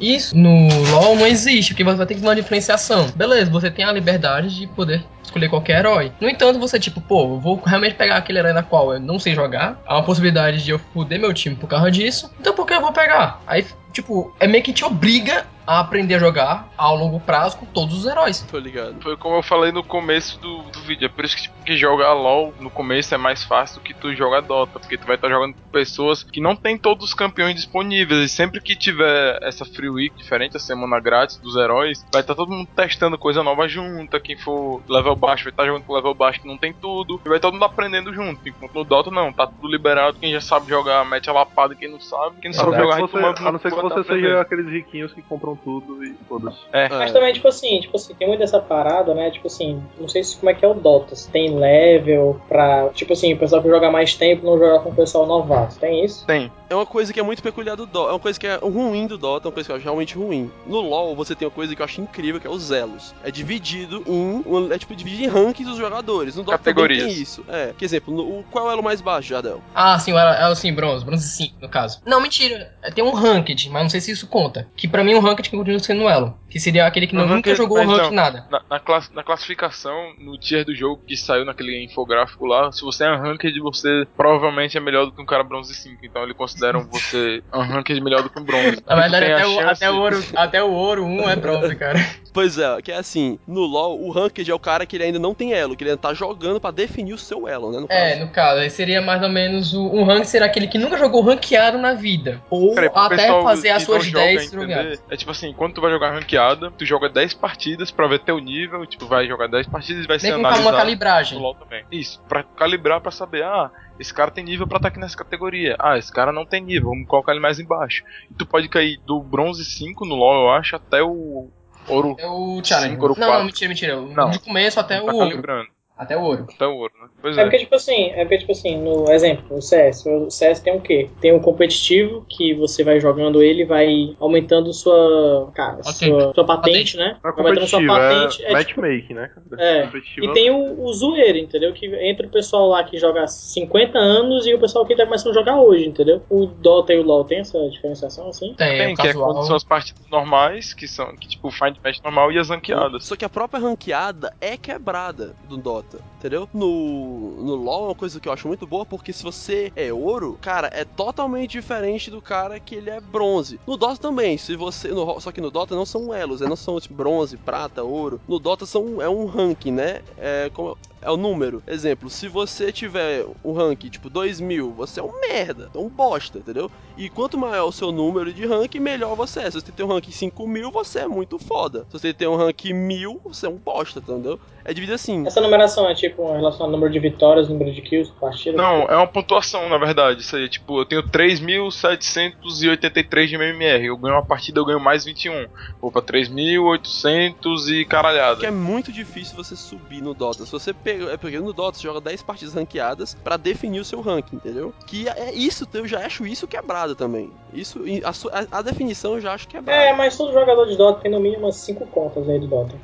Isso no LoL não existe, porque você vai ter que ter uma diferenciação. Beleza, você tem a liberdade de poder escolher qualquer herói. No entanto, você, tipo, pô, eu vou realmente pegar aquele herói na qual eu não sei jogar. Há uma possibilidade de eu foder meu time por causa disso. Então por que eu vou pegar? Aí, tipo, é meio que te obriga a aprender a jogar ao longo prazo com todos os heróis. Tô ligado. Foi como eu falei no começo do, do vídeo. É por isso que, tipo, que jogar LOL no começo é mais fácil do que tu jogar Dota. Porque tu vai estar jogando com pessoas que não tem todos os campeões disponíveis. E sempre que tiver essa Free Week diferente, a semana grátis dos heróis, vai estar todo mundo testando coisa nova junta. Quem for level baixo vai estar jogando com level baixo que não tem tudo. E vai todo mundo aprendendo junto. Enquanto no Dota não, tá tudo liberado. Quem já sabe jogar, mete a lapada. Quem não sabe, quem não sabe jogar, você, a não ser que você tá seja aqueles riquinhos que compram tudo e foda-se. É. Mas também, tipo assim, tipo assim, tem muito dessa parada, né? Tipo assim, não sei se como é que é o Dota. Se tem level pra. Tipo assim, o pessoal que joga mais tempo não jogar com o pessoal novato. Tem isso? Tem. É uma coisa que é muito peculiar do Dota. É uma coisa que é ruim do Dota, é uma coisa que eu acho realmente ruim. No LoL, você tem uma coisa que eu acho incrível, que é os elos. É dividido em. um- É tipo dividido em rankings dos jogadores. No Dota também Categorias. tem isso. É. Que exemplo, no, o, qual é o elo mais baixo, Jardel? Ah, sim, era, era assim, bronze, bronze 5, no caso. Não, mentira. Tem um ranked, mas não sei se isso conta. Que pra mim um ranked Ranked que continua sendo elo. Que seria aquele que No nunca Ranked, jogou Ranked não. nada. Na, na class- na classificação, no tier do jogo que saiu naquele infográfico lá, se você é unranked, você provavelmente é melhor do que um cara bronze 5. Então eles consideram [laughs] você unranked melhor do que um bronze. Na verdade, até o, até, o ouro, até o ouro 1 é bronze, cara. Pois é, que é assim, no LoL, o Ranked é o cara que ele ainda não tem elo, que ele ainda tá jogando pra definir o seu elo, né? no É, no caso, aí seria mais ou menos o, um rank seria aquele que nunca jogou ranqueado na vida. Ou até fazer as suas joga 10 entender, jogadas. É tipo assim, quando tu vai jogar ranqueada, tu joga 10 partidas pra ver teu nível, tipo, vai jogar 10 partidas e vai ser Meio com analisado uma calibragem. no LoL também. Isso, pra calibrar pra saber, ah, esse cara tem nível pra estar aqui nessa categoria. Ah, esse cara não tem nível, vamos colocar ele mais embaixo. E tu pode cair do bronze 5 no LoL, eu acho, até o ouro. É o challenge. Cinco, ouro Não, não, mentira, mentira. O- Não. De começo até o tá calibrando. Até o ouro. Até o ouro, né? Pois É é. porque, tipo assim, é porque, tipo assim, no exemplo, o CS. O CS tem o quê? Tem o competitivo, que você vai jogando ele e vai aumentando sua. Cara, sua, sua patente, né? Não é Vai aumentando sua competitivo, patente. é, É, tipo, matchmaking, né? É, E tem o, o zoeiro, entendeu? Que entra o pessoal lá que joga há 50 anos e o pessoal que tá começando a jogar hoje, entendeu? O Dota e o LoL tem essa diferenciação assim? Tem, Tem, o que é quando são as partidas normais, que são, que tipo, find match normal e as ranqueadas. Só que a própria ranqueada é quebrada do Dota, entendeu? No, no LoL é uma coisa que eu acho muito boa, porque se você é ouro, cara, é totalmente diferente do cara que ele é bronze. No Dota também, se você. no- só que no Dota não são elos, né? não são tipo, bronze, prata, ouro. No Dota são, é um ranking, né? É, como, é o número. Exemplo, se você tiver um rank tipo 2000, você é um merda, é um bosta, entendeu? E quanto maior o seu número de rank, melhor você é. Se você tem um rank 5000, você é muito foda. Se você tem um rank 1000, você é um bosta, entendeu? É dividido assim. Essa numeração é tipo em relação ao número de vitórias, número de kills, partida? Não, é uma pontuação, na verdade. Isso aí, tipo, eu tenho 3.783 de MMR. Eu ganho uma partida, eu ganho mais 21. Vou pra 3.800 e caralhada. Que é muito difícil você subir no Dota. Se você pega, é porque no Dota você joga 10 partidas ranqueadas pra definir o seu ranking, entendeu? Que é isso, eu já acho isso quebrado também. Isso, a, a- a definição eu já acho quebrada. É, mas todo jogador de Dota tem no mínimo umas 5 contas aí do Dota.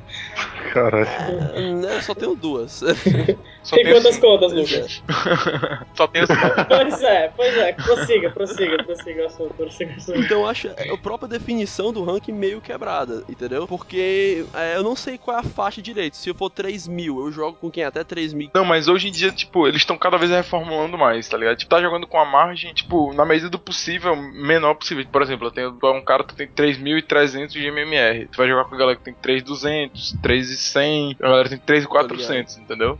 Caralho. É, né, eu só tenho duas. Só [laughs] tem quantas cinco. contas, Lucas? [laughs] Só tem assim. pois é, pois é. Prossiga, prossiga, prossiga o assunto, prossiga o assunto. Então eu acho a própria definição do ranking meio quebrada, entendeu? Porque é, eu não sei qual é a faixa direito. Se eu for 3 mil, eu jogo com quem até 3 mil. Não, mas hoje em dia, tipo, eles estão cada vez reformulando mais, tá ligado? Tipo, tá jogando com a margem, tipo, na medida do possível, menor possível. Por exemplo, eu tenho um cara que tem 3.300 de MMR. Tu vai jogar com a galera que tem 3.200, 3.100, a galera tem 3.400, entendeu?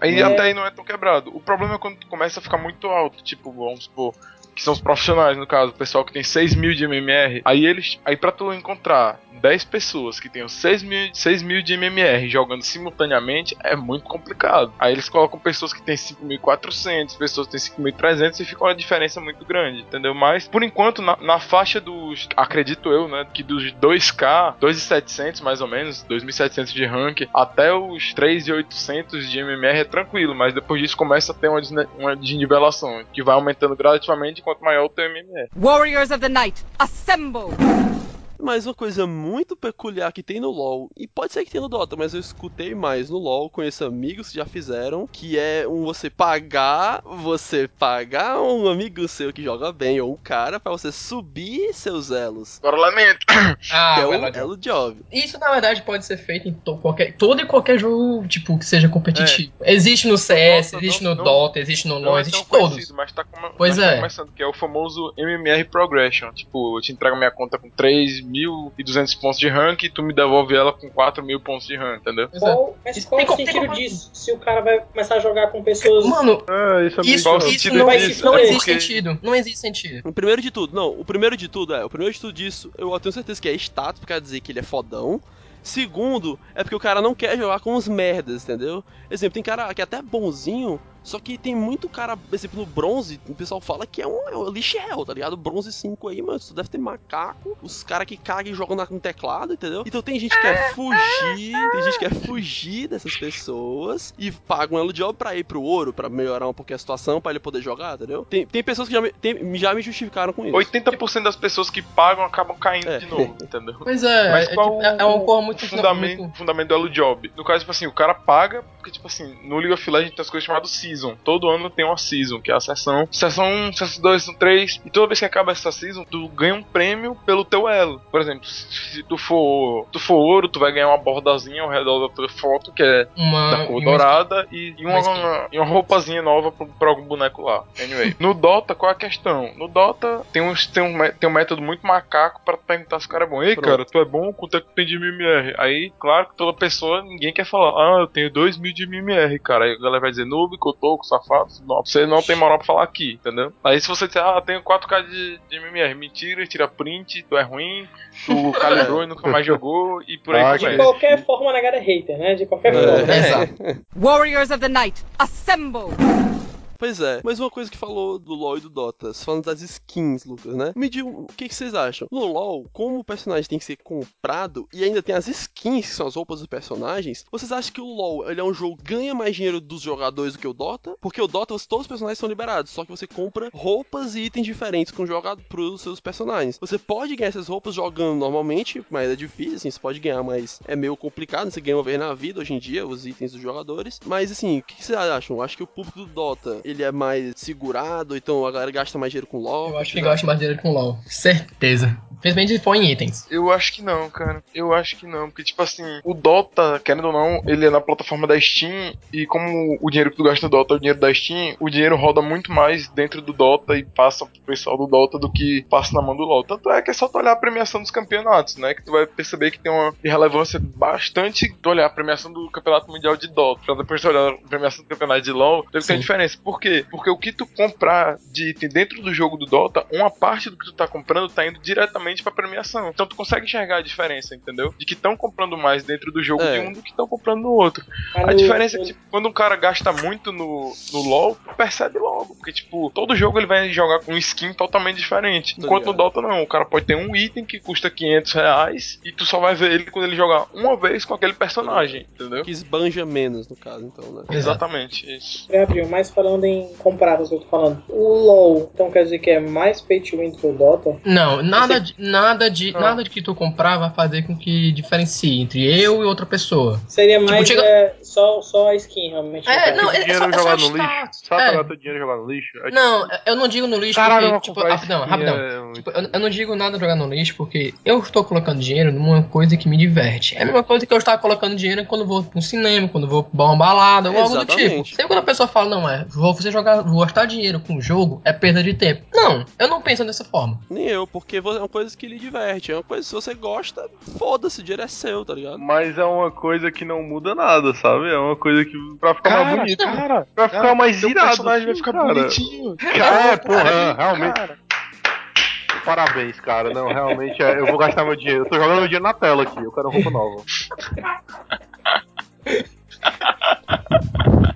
Aí É. até aí não é tão quebrado. O problema é quando tu começa a ficar muito alto, tipo, vamos supor, que são os profissionais, no caso, o pessoal que tem 6 mil de MMR. Aí eles. Aí pra tu encontrar 10 pessoas que tenham 6 mil, 6 mil de MMR jogando simultaneamente é muito complicado. Aí eles colocam pessoas que têm 5.400, pessoas que têm 5.300 e fica uma diferença muito grande, entendeu? Mas, por enquanto, na, na faixa dos. Acredito eu, né? Que dos 2K, 2.700 mais ou menos, 2.700 de rank, até os 3.800 de MMR é tranquilo, mas depois disso começa a ter uma, uma desnivelação, que vai aumentando gradativamente quanto maior o teu MMR. Warriors of the Night, assemble! Mas uma coisa muito peculiar que tem no LoL, e pode ser que tenha no Dota, mas eu escutei mais no LoL, conheço amigos que já fizeram, que é um você pagar, você pagar um amigo seu que joga bem, ou um cara, pra você subir seus elos. Agora lamento. [coughs] Ah, é o já- elo job. Isso, na verdade, pode ser feito em to- qualquer, todo e qualquer jogo, tipo, que seja competitivo. Existe no CS, Nossa, existe não- no não- Dota, existe no LoL, é existe todos. conhecido, mas tá, come- Pois mas tá é. começando, que é o famoso MMR Progression. Tipo, eu te entrego minha conta com 3.200 pontos de rank e tu me devolve ela com 4.000 pontos de rank, entendeu? É. Qual, mas Isso qual tem o tem sentido disso? Se o cara vai começar a jogar com pessoas. Mano, É, isso é isso, isso sentido não, vai existe, não existe porque- sentido. Não existe sentido. O primeiro de tudo, não, o primeiro de tudo é, o primeiro de tudo disso, eu tenho certeza que é status, porque quer dizer que ele é fodão. Segundo, é porque o cara não quer jogar com os merdas, entendeu? Exemplo, tem cara que é até bonzinho, só que tem muito cara, por exemplo, no bronze, o pessoal fala que é um, é um tá ligado? Bronze 5 aí, mano, tu deve ter macaco, os caras que cagam e jogam na- no teclado, entendeu? Então tem gente que quer fugir, tem gente que quer fugir dessas pessoas e paga um elo job pra ir pro ouro, pra melhorar um pouquinho a situação, pra ele poder jogar, entendeu? Tem, tem pessoas que já me, tem- já me justificaram com isso. 80% das pessoas que pagam acabam caindo É. de novo, entendeu? Pois é, Mas é, qual tipo, é- é uma o muito fundamento, muito- fundamento do Elo Job? No caso, tipo assim, o cara paga, porque, tipo assim, no League of Legends tem as coisas chamadas Season. Todo ano tem uma Season, que é a sessão. Sessão 1, sessão 2, sessão 3. E toda vez que acaba essa Season, tu ganha um prêmio pelo teu elo. Por exemplo, se, tu for tu for ouro, tu vai ganhar uma bordazinha ao redor da tua foto, que é Uma, da cor dourada, e, e uma, uma e uma roupazinha nova pra, pra algum boneco lá. Anyway. No Dota, qual é a questão? No Dota tem, uns, tem, um, tem um método muito macaco pra perguntar se o cara é bom. Ei, Pronto. cara, tu é bom? Quanto é que tu tem de MMR? Aí, claro que toda pessoa, ninguém quer falar, ah, eu tenho 2 mil de MMR, cara. Aí a galera vai dizer, noob, cotoco, safado, não, você não tem moral pra falar aqui, entendeu? Aí se você disser, ah, tenho 4k de, de MMR, mentira, tira print, tu é ruim, tu [laughs] calibrou e nunca mais jogou, e por aí Ah. De É. qualquer forma, a negada é hater, né? De qualquer É. forma. [laughs] Exato. Warriors of the Night, assemble! Pois é, mas uma coisa que falou do LoL e do Dota, falando das skins, Lucas, né? Me diga o que, que vocês acham. No LoL, como o personagem tem que ser comprado e ainda tem as skins, que são as roupas dos personagens, vocês acham que o LoL ele é um jogo que ganha mais dinheiro dos jogadores do que o Dota? Porque o Dota, todos os personagens são liberados, só que você compra roupas e itens diferentes com jogado pros seus personagens. Você pode ganhar essas roupas jogando normalmente, mas é difícil, assim, você pode ganhar, mas é meio complicado, você ganha uma vez na vida hoje em dia, os itens dos jogadores. Mas assim, o que que vocês acham? Eu acho que o público do Dota, ele é mais segurado, então a galera gasta mais dinheiro com LoL. Eu acho que gosta mais dele com LoL. Certeza. Principalmente se for em itens. Eu acho que não, cara. Eu acho que não. Porque, tipo assim, o Dota, querendo ou não, ele é na plataforma da Steam. E como o dinheiro que tu gasta no Dota é o dinheiro da Steam, o dinheiro roda muito mais dentro do Dota e passa pro pessoal do Dota do que passa na mão do LoL. Tanto é que é só tu olhar a premiação dos campeonatos, né? Que tu vai perceber que tem uma relevância bastante. Tu olhar a premiação do Campeonato Mundial de Dota. Pra depois tu olhar a premiação do Campeonato de LoL, deve ter Sim. uma diferença. Por quê? Porque o que tu comprar de item dentro do jogo do Dota, uma parte do que tu tá comprando tá indo diretamente pra premiação. Então tu consegue enxergar a diferença, entendeu? De que estão comprando mais dentro do jogo É. de um do que estão comprando no outro. Mas A no- diferença é no- que tipo, quando um cara gasta muito no, no LoL, tu percebe logo. Porque, tipo, todo jogo ele vai jogar com um skin totalmente diferente. Tô Enquanto no ligado. Dota não. O cara pode ter um item que custa 500 reais e tu só vai ver ele quando ele jogar uma vez com aquele personagem, entendeu? Que esbanja menos, no caso, então, né? Exatamente, isso. Gabriel, mas falando em comprar, as que eu tô falando. O LoL, então quer dizer que é mais pay to win do que o Dota? Não, nada de, nada de, Não. nada de que tu comprar vai fazer com que diferencie entre eu e outra pessoa. Seria mais chega- é, só, só a skin, realmente. É, no não, é- dinheiro só- é jogar só no lixo. Sabe É. pegar teu dinheiro jogar no lixo? É, Não, eu não digo no lixo Caralho, porque, tipo, rapidão, rapidão. é um- Tipo, eu, eu não digo nada jogar no lixo porque eu estou colocando dinheiro numa coisa que me diverte. É a mesma coisa que eu estar colocando dinheiro quando vou pro cinema, quando vou pra uma balada ou algo do tipo. Sempre quando a pessoa fala, não, é, vou você jogar, gastar dinheiro com o jogo, é perda de tempo. Não, eu não penso dessa forma. Nem eu, porque é uma coisa que lhe diverte. É uma coisa, se você gosta, foda-se, o dinheiro é seu, tá ligado? Mas é uma coisa que não muda nada, sabe? É uma coisa que. Pra ficar mais bonito. cara, Pra ficar cara, mais irado. personagem vai ficar cara. bonitinho. É, porra, realmente. Cara. Parabéns, cara. Não, realmente, é, eu vou gastar meu dinheiro. Eu tô jogando meu dinheiro na tela aqui. Eu quero roupa nova. [laughs]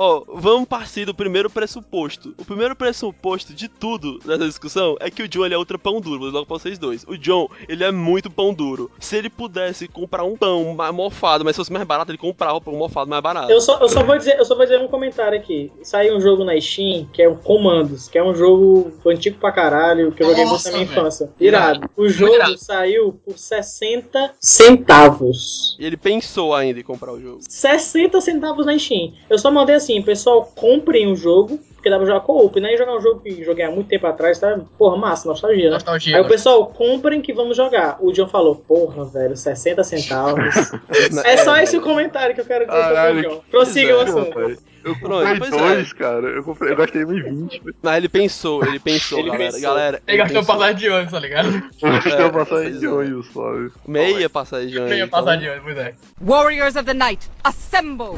Ó, vamos partir do primeiro pressuposto. O primeiro pressuposto de tudo nessa discussão é que o John ele é ultra pão duro. Vou dizer logo pra vocês dois. O John, ele é muito pão duro. Se ele pudesse comprar um pão mofado, mas se fosse mais barato, ele comprava um pão mofado mais barato. Eu só, eu, só vou dizer, eu só vou dizer um comentário aqui. Saiu um jogo na Steam que é o Comandos, que é um jogo antigo pra caralho, que eu joguei muito na minha infância. Irado. O jogo irado. saiu por 60 centavos. E ele pensou ainda em comprar o jogo. 60 centavos na Steam. Eu só mandei assim, pessoal, comprem o jogo, porque dá pra jogar co-op, né? E jogar um jogo que joguei há muito tempo atrás, tá? Porra, massa, nostalgia, né? Nostalgia. Aí o pessoal, comprem que vamos jogar. O John falou, porra, velho, 60 centavos. [laughs] é só esse o comentário que eu quero dizer Caralho, pro John. Prossiga o é. assunto. Eu Pronto, comprei é. dois, cara. Eu, comprei, eu gastei 1,20. Mas ele pensou, ele pensou, Ele galera. pensou. Galera, Ele gastou pensou. passagem de ônibus, tá ligado? [laughs] Eu gastei É, passagem de é. ônibus, sabe? Meia passagem de Meia então. passagem de ônibus, pois é. Warriors of the Night, assemble!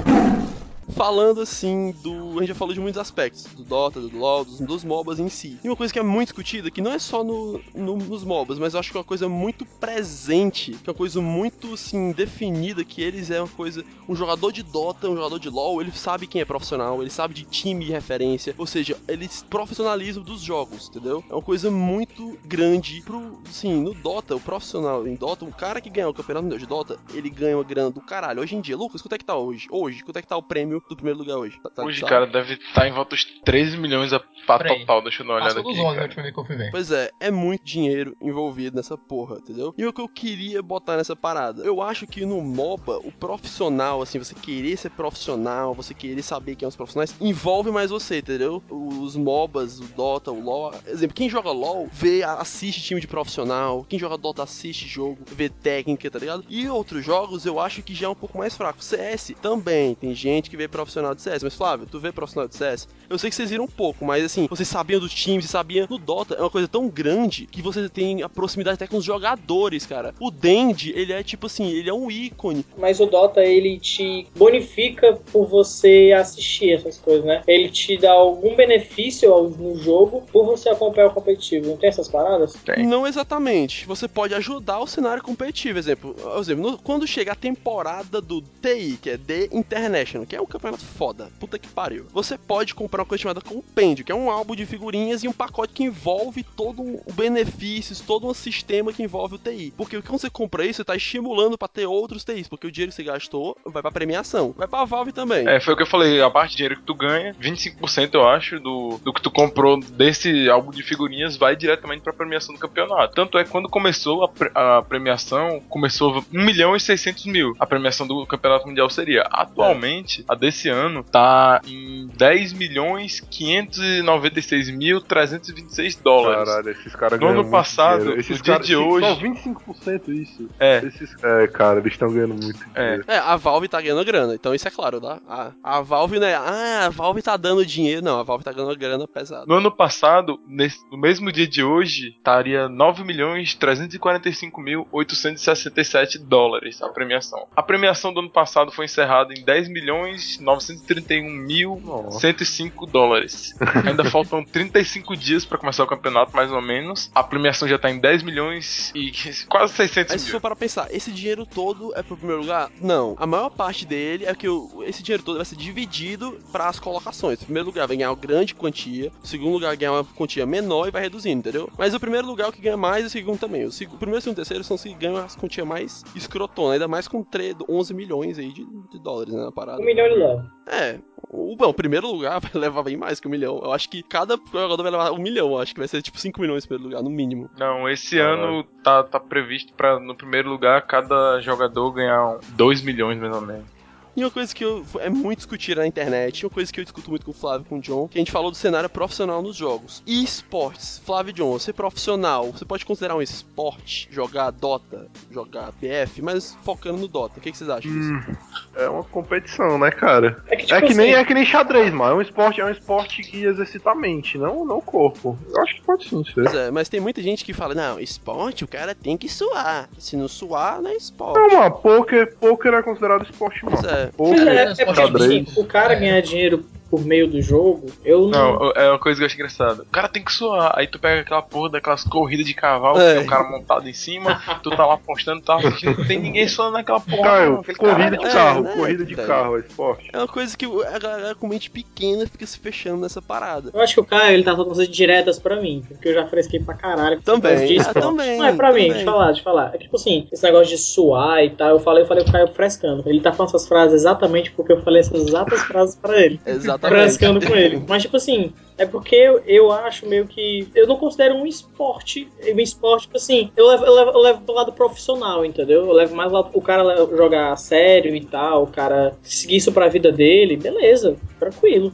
Falando assim do. A gente já falou de muitos aspectos, do Dota, do LoL, dos, dos MOBAs em si. E uma coisa que é muito discutida, que não é só no, no- nos MOBAs, mas eu acho que é uma coisa muito presente, que é uma coisa muito assim, definida, que eles é uma coisa. Um jogador de Dota, um jogador de LoL, ele sabe quem é profissional, ele sabe de time de referência, ou seja, eles profissionalizam dos jogos, entendeu? É uma coisa muito grande pro. Sim, no Dota, o profissional em Dota, o cara que ganha o campeonato de Dota, ele ganha uma grana do caralho. Hoje em dia, Lucas, quanto é que tá hoje? Hoje, quanto é que tá o prêmio do primeiro lugar hoje. Tá- tá- Hoje, sabe? cara, deve estar em volta dos 13 milhões a pá total. Deixa eu dar uma olhada aqui. dos 11 na cara. última vez que eu fui ver. Pois é, é muito dinheiro envolvido nessa porra, entendeu? E o que eu queria botar nessa parada? Eu acho que no MOBA, o profissional, assim, você querer ser profissional, você querer saber quem são os profissionais, envolve mais você, entendeu? Os MOBAs, o Dota, o LoL. Exemplo, quem joga LoL vê, assiste time de profissional, quem joga Dota assiste jogo, vê técnica, tá ligado? E outros jogos eu acho que já é um pouco mais fraco. CS também, tem gente que vê profissional de CS, mas Flávio, tu vê profissional de CS? Eu sei que vocês viram um pouco, mas assim, vocês sabiam do time, vocês sabiam. No Dota é uma coisa tão grande que você tem a proximidade até com os jogadores, cara. O Dendi, ele é tipo assim, ele é um ícone. Mas o Dota, ele te bonifica por você assistir essas coisas, né? Ele te dá algum benefício ao- no jogo por você acompanhar o competitivo. Não tem essas paradas? Tem. Não exatamente. Você pode ajudar o cenário competitivo. Exemplo, exemplo no- quando chega a temporada do TI, que é The International, que é um campeonato foda, puta que pariu. Você pode comprar uma coisa chamada compêndio, que é um álbum de figurinhas e um pacote que envolve todo o benefícios, todo um sistema que envolve o TI. Porque quando você compra isso, você tá estimulando pra ter outros TIs, porque o dinheiro que você gastou vai pra premiação. Vai pra Valve também. É, foi o que eu falei, a parte de dinheiro que tu ganha, 25% eu acho, do, do que tu comprou desse álbum de figurinhas vai diretamente pra premiação do campeonato. Tanto é que quando começou a, pre- a premiação, começou 1 milhão e 600 mil. A premiação do campeonato mundial seria. Atualmente, a desse ano, tá em 10 milhões 596 mil 326 dólares. Caralho, esses caras No ano muito passado, dinheiro. no esses dia de hoje- Só 25% isso. É. Esses, é, cara, eles estão ganhando muito É. É, a Valve tá ganhando grana, então isso é claro, tá? A, a Valve, né? Ah, a Valve tá dando dinheiro. Não, a Valve tá ganhando grana pesada. No ano passado, nesse- no mesmo dia de hoje, estaria 9 milhões 345 mil 867 dólares a premiação. A premiação do ano passado foi encerrada em 10 milhões 931 mil Nossa. 105 dólares. [laughs] Ainda faltam 35 dias pra começar o campeonato, mais ou menos. A premiação já tá em 10 milhões e [laughs] quase 600 Mas se mil. for para pensar, esse dinheiro todo é pro primeiro lugar? Não. A maior parte dele é que o- esse dinheiro todo vai ser dividido para as colocações. O primeiro lugar vai ganhar uma grande quantia, o segundo lugar vai ganhar uma quantia menor e vai reduzindo, entendeu? Mas o primeiro lugar é o que ganha mais e o segundo também. O, o primeiro, o segundo e o terceiro são os que ganham as quantias mais escrotonas, ainda mais com 3, 11 milhões aí de, de dólares né, na parada. Um milhão ele leva. É. O, bom, o primeiro lugar [laughs] vai levar bem mais que um milhão. Eu acho que cada jogador vai levar um milhão. Eu acho que vai ser tipo 5 milhões em primeiro lugar, no mínimo. Não, esse Caralho. ano tá, tá previsto pra, no primeiro lugar, cada jogador ganhar 2 milhões, mais ou menos. E uma coisa que eu, é muito discutida na internet, uma coisa que eu discuto muito com o Flávio e com o John, que a gente falou do cenário profissional nos jogos. E esportes. Flávio e John, você é profissional, você pode considerar um esporte jogar Dota, jogar BF, mas focando no Dota. O que, que vocês acham disso? Hum, é uma competição, né, cara? É que, tipo É que, nem, assim, é que nem xadrez, mano. É um esporte, é um esporte que exercita a mente, não, não o corpo. Eu acho que pode sim ser. Pois é, mas tem muita gente que fala, não, esporte o cara tem que suar. Se não suar, não é esporte. Não, mano, poker, poker é considerado esporte, mano. Pois é. Poker, é, é porque, assim, o cara ganhar dinheiro por meio do jogo, eu não. Não, é uma coisa que eu acho engraçada. O cara tem que suar. Aí tu pega aquela porra daquelas corridas de cavalo, É. que tem um cara montado em cima, tu tá lá apostando, tá assistindo, não tem ninguém suando naquela porra. não. Caio, Aquele corrida de é, carro, né, corrida de velho? carro é esporte. É uma coisa que a galera com mente pequena fica se fechando nessa parada. Eu acho que o Caio, ele tá falando coisas diretas pra mim, porque eu já fresquei pra caralho. Também, ah, também. Não, é pra mim, também. deixa eu falar, deixa eu falar. É que, tipo assim, esse negócio de suar e tal, eu falei, eu falei o Caio frescando. Ele tá falando essas frases exatamente porque eu falei essas exatas [laughs] frases pra ele. Exatamente. Frescando com ele. Mas, tipo assim, é porque eu, eu acho meio que. Eu não considero um esporte. Um esporte, tipo assim, eu levo, eu levo, eu levo pro lado profissional, entendeu? Eu levo mais lá o cara jogar sério e tal, o cara seguir isso pra vida dele, beleza, tranquilo.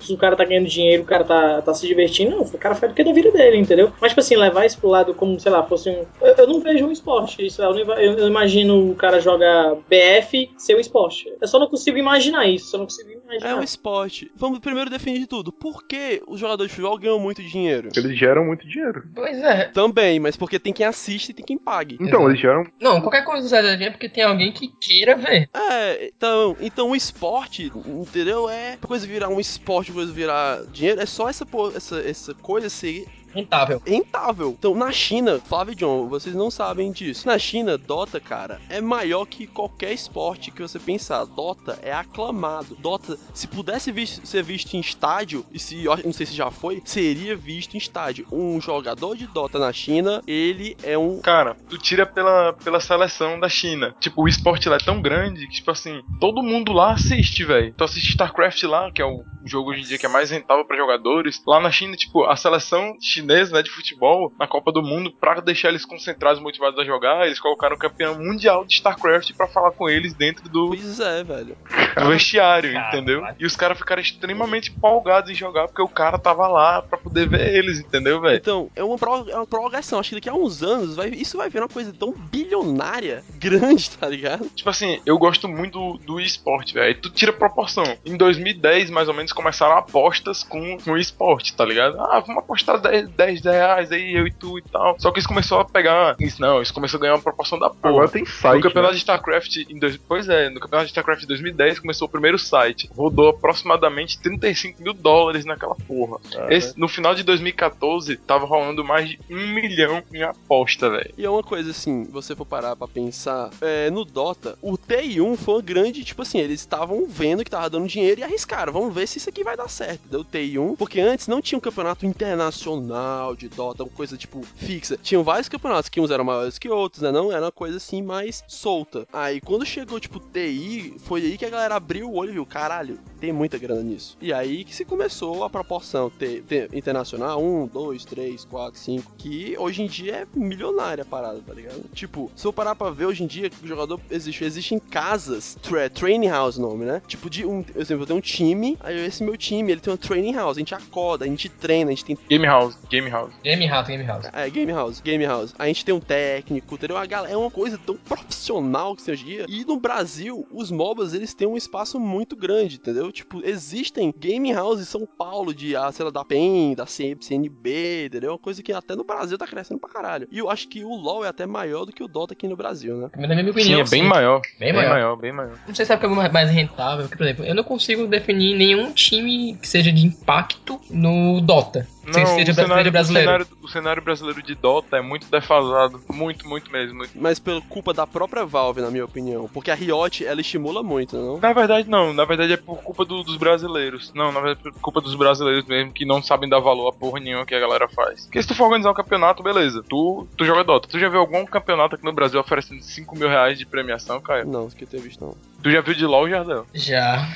Se o cara tá ganhando dinheiro, o cara tá, tá se divertindo, não, o cara faz o que é da vida dele, entendeu? Mas, tipo assim, levar isso pro lado como, sei lá, fosse um. Eu, eu não vejo um esporte. Isso, eu, não ima- eu, eu imagino o cara jogar BF ser um esporte. Eu só não consigo imaginar isso, só não consigo imaginar. É um esporte. Vamos primeiro definir de tudo. Por que os jogadores de futebol ganham muito dinheiro? Eles geram muito dinheiro. Pois é. Também, mas porque tem quem assiste e tem quem pague. Então, Exato. eles geram. Não, qualquer coisa do Zé da é porque tem alguém que queira ver. É, então, então o esporte, entendeu? É coisa virar um esporte, coisa virar dinheiro, é só essa, essa, essa coisa ser Rentável. rentável. Então, na China, Flávio e John, vocês não sabem disso. Na China, Dota, cara, é maior que qualquer esporte que você pensar. Dota é aclamado. Dota, se pudesse ser visto em estádio, e se, eu não sei se já foi, seria visto em estádio. Um jogador de Dota na China, ele é um Cara, tu tira pela, pela seleção da China. Tipo, o esporte lá é tão grande que, tipo assim, todo mundo lá assiste, velho. Tu assiste StarCraft lá, que é o jogo hoje em dia que é mais rentável pra jogadores. Lá na China, tipo, a seleção chinesa, né, de futebol, na Copa do Mundo, pra deixar eles concentrados, motivados a jogar, eles colocaram o campeão mundial de StarCraft pra falar com eles dentro do, Pois é, velho. do vestiário, Cara, entendeu? vai. E os caras ficaram extremamente empolgados em jogar porque o cara tava lá pra poder ver eles, entendeu, velho? Então, é uma, pro- é uma prorrogação. Acho que daqui a uns anos vai, isso vai vir uma coisa tão bilionária, [laughs] grande, tá ligado? Tipo assim, eu gosto muito do, do esporte, velho. Aí Tu tira proporção. Em 2010, mais ou menos, começaram apostas com, com o esporte, tá ligado? Ah, vamos apostar 10, 10 reais aí, eu e tu e tal. Só que isso começou a pegar. Isso não, isso começou a ganhar uma proporção da porra. Agora tem site. No campeonato né? de StarCraft, em dois, pois é, no campeonato de StarCraft de 2010 começou o primeiro site. Rodou aproximadamente 35 mil dólares naquela porra. Ah, Esse- no final de 2014, tava rolando mais de um milhão em aposta, velho. E é uma coisa assim, você for parar pra pensar, é, no Dota, o TI1 foi uma grande, tipo assim, eles estavam vendo que tava dando dinheiro e arriscaram, vamos ver se isso aqui vai dar certo. Deu TI1, porque antes não tinha um campeonato internacional de Dota, uma coisa tipo fixa. Tinham vários campeonatos que uns eram maiores que outros, né? Não era uma coisa assim mais solta. Aí quando chegou tipo TI, foi aí que a galera abriu o olho e viu, caralho, tem muita grana nisso. E aí que se começou a proporção ter, ter internacional, um, dois, três, quatro, cinco, que hoje em dia é milionária a parada, tá ligado? Tipo, se eu parar pra ver hoje em dia, o jogador existe, existem casas, tra training house nome, né? Tipo, de um, exemplo, eu tenho um time, aí esse meu time, ele tem uma training house, a gente acorda, a gente treina, a gente tem Game House, Game House. Game House, Game House. é, Game House, Game House. A gente tem um técnico, entendeu? A galera, é uma coisa tão profissional que hoje em dia. E no Brasil, os MOBAs, eles têm um espaço muito grande, entendeu? Tipo, existem Game House em São Paulo, de, ah, sei lá, da PEN, da CNB, entendeu? Uma coisa que até no Brasil tá crescendo pra caralho. E eu acho que o LoL é até maior do que o Dota aqui no Brasil, né? Na minha Sim, opinião, é bem sim. maior. Bem Bem, maior. maior. bem maior. Não sei se é porque é mais rentável, porque, por exemplo, eu não consigo definir nenhum time que seja de impacto no Dota. Não, seja, o seja cenário, brasileiro. O, cenário, o cenário brasileiro de Dota é muito defasado. Muito, muito mesmo. muito. Mas pela culpa da própria Valve, na minha opinião. Porque a Riot, ela estimula muito, não? Na verdade, não. Na verdade, é por culpa do- dos brasileiros. Não, na verdade, é por culpa dos brasileiros mesmo, que não sabem dar valor a porra nenhuma que a galera faz. Porque se tu for organizar um campeonato, beleza. Tu, tu joga Dota. Tu já viu algum campeonato aqui no Brasil oferecendo 5 mil reais de premiação, Caio? Não, isso que eu tenho visto, não. Tu já viu de LOL, Jardel? Já.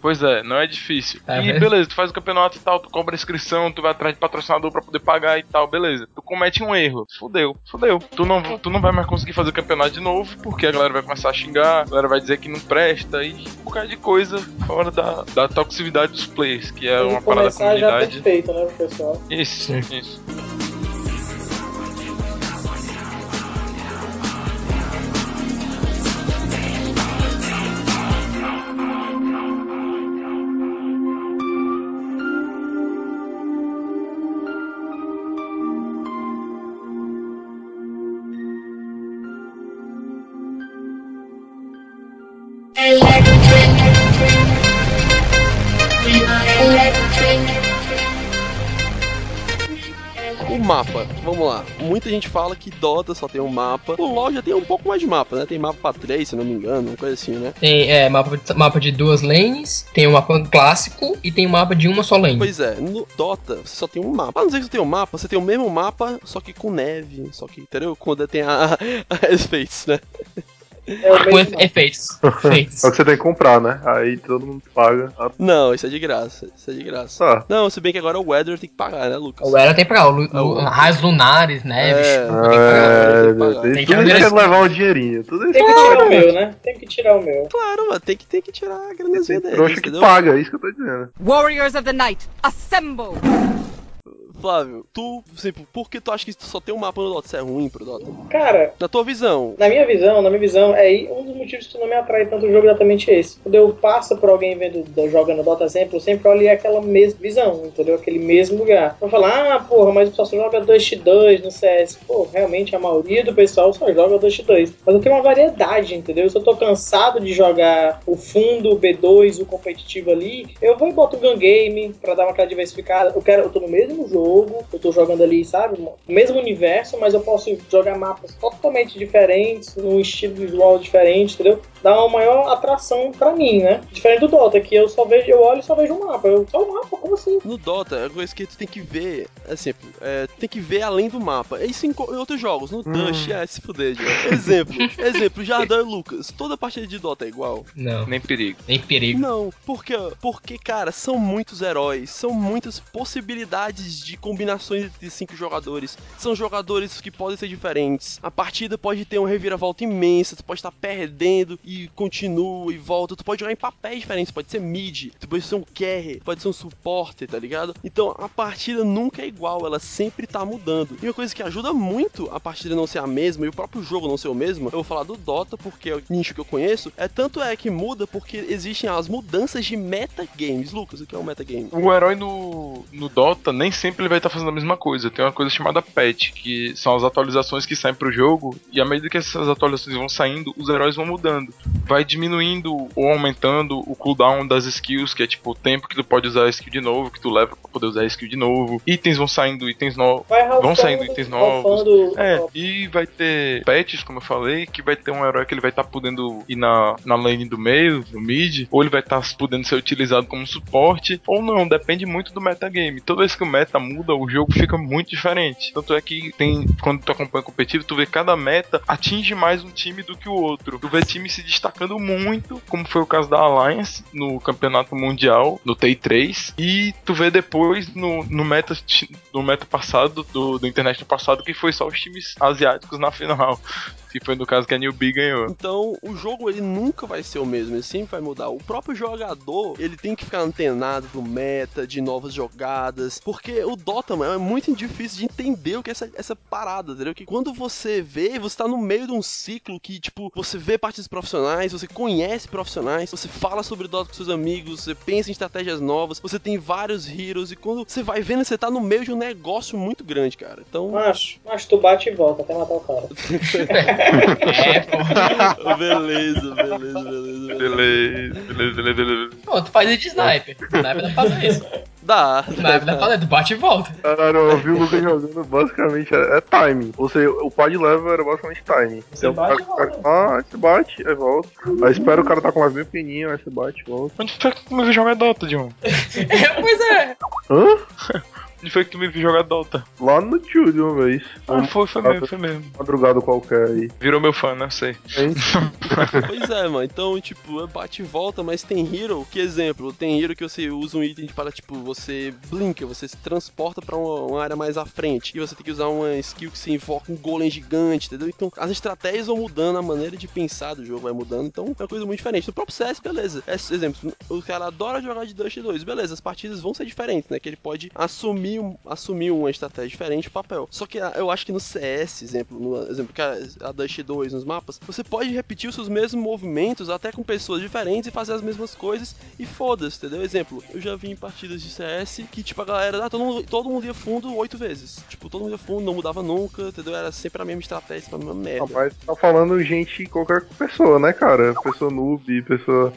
Pois é, não é difícil. Tá e vendo? beleza, tu faz o campeonato e tal, tu cobra inscrição, tu vai atrás de patrocinador pra poder pagar e tal, beleza. Tu comete um erro, fudeu, fudeu. Tu não, tu não vai mais conseguir fazer o campeonato de novo, porque a galera vai começar a xingar, a galera vai dizer que não presta e um bocado de coisa fora da, da toxicidade dos players, que é Tem uma parada da começar já comunidade. perfeito, né, pro pessoal. Isso, Sim. isso. Mapa, vamos lá. Muita gente fala que Dota só tem um mapa. O LoL já tem um pouco mais de mapa, né? Tem mapa pra três, se não me engano, uma coisa assim, né? Tem é, mapa, de- mapa de duas lanes, tem um mapa clássico e tem um mapa de uma só lane. Pois é, no Dota você só tem um mapa. A não dizer que você tem um mapa, você tem o mesmo mapa, só que com neve, só que, entendeu? Quando tem a, [laughs] a efeitos, né? É o Com mesmo. efe- efeitos. efeitos. [laughs] É o que você tem que comprar, né? Aí todo mundo paga. Ah, Não, isso é de graça, isso é de graça. Tá. Não, se bem que agora o Weather tem que pagar, né, Lucas? O Era tem pra cá, o, É o- o- raios lunares, neves. É. tudo tem que pagar. É, tem que pagar. tem Tem que isso fazer quer levar um dinheirinho. Tudo isso Tem que tirar o meu, né? Tem que tirar o meu. Claro, mano, tem que, tem que tirar a granazinha tem dele, trouxa que entendeu? paga, é isso que eu tô dizendo. Warriors of the Night, assemble! Flávio, tu, tipo, por que tu acha que só tem um mapa no Dota? Isso é ruim pro Dota? Cara, Na tua visão, na minha visão, na minha visão, é aí um dos motivos que não me atrai tanto o jogo é exatamente esse. Quando eu passo por alguém vendo, jogando Dota Exemplo, eu sempre olho aquela mesma visão, entendeu? Aquele mesmo lugar. Eu falo, ah, porra, mas o pessoal só joga 2x2 no CS. Pô, realmente a maioria do pessoal só joga 2x2. Mas eu tenho uma variedade, entendeu? Se eu tô cansado de jogar o fundo, o B2, o competitivo ali, eu vou e boto o gun game pra dar uma aquela diversificada. Eu quero, eu tô no mesmo jogo, jogo, eu tô jogando ali, sabe? O mesmo universo, mas eu posso jogar mapas totalmente diferentes, num estilo visual diferente, entendeu? Dá uma maior atração pra mim, né? Diferente do Dota, que eu só vejo, eu olho e só vejo um mapa. Eu, só um mapa, como assim? No Dota, é coisa que tu tem que ver, assim, é, tem que ver além do mapa. É isso em, em outros jogos. No Dust, é se fuder, já. Exemplo, [laughs] exemplo, Jardão e Lucas. Toda partida de Dota é igual? Não, Nem perigo. nem perigo. Não, porque, porque, cara, são muitos heróis, são muitas possibilidades de combinações entre cinco jogadores. São jogadores que podem ser diferentes. A partida pode ter uma reviravolta imensa, tu pode estar perdendo e continua e volta. Tu pode jogar em papéis diferentes, pode ser mid, tu pode ser um carry, pode ser um suporte, tá ligado? Então a partida nunca é igual, ela sempre tá mudando. E uma coisa que ajuda muito a partida não ser a mesma e o próprio jogo não ser o mesmo, eu vou falar do Dota porque é o nicho que eu conheço, é tanto é que muda porque existem as mudanças de metagames. Lucas, o que é um metagame? O herói no, no Dota nem sempre vai estar fazendo a mesma coisa. Tem uma coisa chamada patch, que são as atualizações que saem pro jogo, e à medida que essas atualizações vão saindo, os heróis vão mudando. Vai diminuindo ou aumentando o cooldown das skills, que é tipo o tempo que tu pode usar a skill de novo, que tu leva pra poder usar a skill de novo. Itens vão saindo, itens novos. Vão saindo itens novos. É, e vai ter patches, como eu falei, que vai ter um herói que ele vai estar podendo ir na, na lane do meio, no mid, ou ele vai estar podendo ser utilizado como suporte, ou não, depende muito do metagame. Toda vez que o meta muda, o jogo fica muito diferente. Tanto é que tem, quando tu acompanha competitivo, tu vê cada meta atinge mais um time do que o outro. Tu vê time se destacando muito, como foi o caso da Alliance no campeonato mundial, no T3, e tu vê depois no, no meta no meta passado, do, do internet passado, que foi só os times asiáticos na final. Que foi no caso que a Newbie ganhou. Então, o jogo ele nunca vai ser o mesmo, ele sempre vai mudar. O próprio jogador, ele tem que ficar antenado do meta, de novas jogadas, porque o Dota, mano, é muito difícil de entender o que é essa, essa parada, entendeu? Que quando você vê, você tá no meio de um ciclo que, tipo, você vê partidas profissionais, você conhece profissionais, você fala sobre Dota com seus amigos, você pensa em estratégias novas, você tem vários heroes, e quando você vai vendo, você tá no meio de um negócio muito grande, cara. Então, Macho, macho, tu bate e volta até matar o cara. [laughs] É, pô. beleza, beleza, beleza, beleza. Beleza, beleza, beleza, beleza. Pô, tu faz isso de sniper. Sniper dá pra fazer isso. Dá. Sniper dá pra fazer, tu bate e volta. Caralho, eu vi o Lucas jogando, basicamente é, é timing. Você, o pad level era basicamente timing. Você Então, bate e cara- Ah, aí você bate, aí volta. Aí espera o cara tá com mais bem pequenininho, aí você bate e volta. Onde foi que viu jogar Dota, John? [laughs] pois é. Hã? [laughs] Onde foi que tu me viu jogar Dota? Lá no tio de uma vez. Ah, foi, foi mesmo, foi mesmo. Madrugado qualquer aí. Virou meu fã, né? Sei. [laughs] Pois é, mano. Então, tipo, é bate e volta, mas tem hero, que exemplo, tem hero que você usa um item para, tipo, você blinka, você se transporta pra uma, uma área mais à frente. E você tem que usar uma skill que se invoca um golem gigante, entendeu? Então, as estratégias vão mudando, a maneira de pensar do jogo vai mudando. Então, é uma coisa muito diferente. No próprio CS, beleza. É, exemplo, o cara adora jogar de Dust 2, beleza. As partidas vão ser diferentes, né? Que ele pode assumir, um- assumir uma estratégia diferente o papel. Só que ah, eu acho que no CS, exemplo, no exemplo que a, a Dust 2 nos mapas, você pode repetir os seus mesmos movimentos até com pessoas diferentes e fazer as mesmas coisas e foda-se, entendeu? Exemplo, eu já vi em partidas de CS que, tipo, a galera, ah, todo mundo, todo mundo ia fundo oito vezes. Tipo, todo mundo ia fundo, não mudava nunca, entendeu? Era sempre a mesma estratégia, sempre a mesma merda. Rapaz, tá falando gente, qualquer pessoa, né, cara? Pessoa noob, pessoa.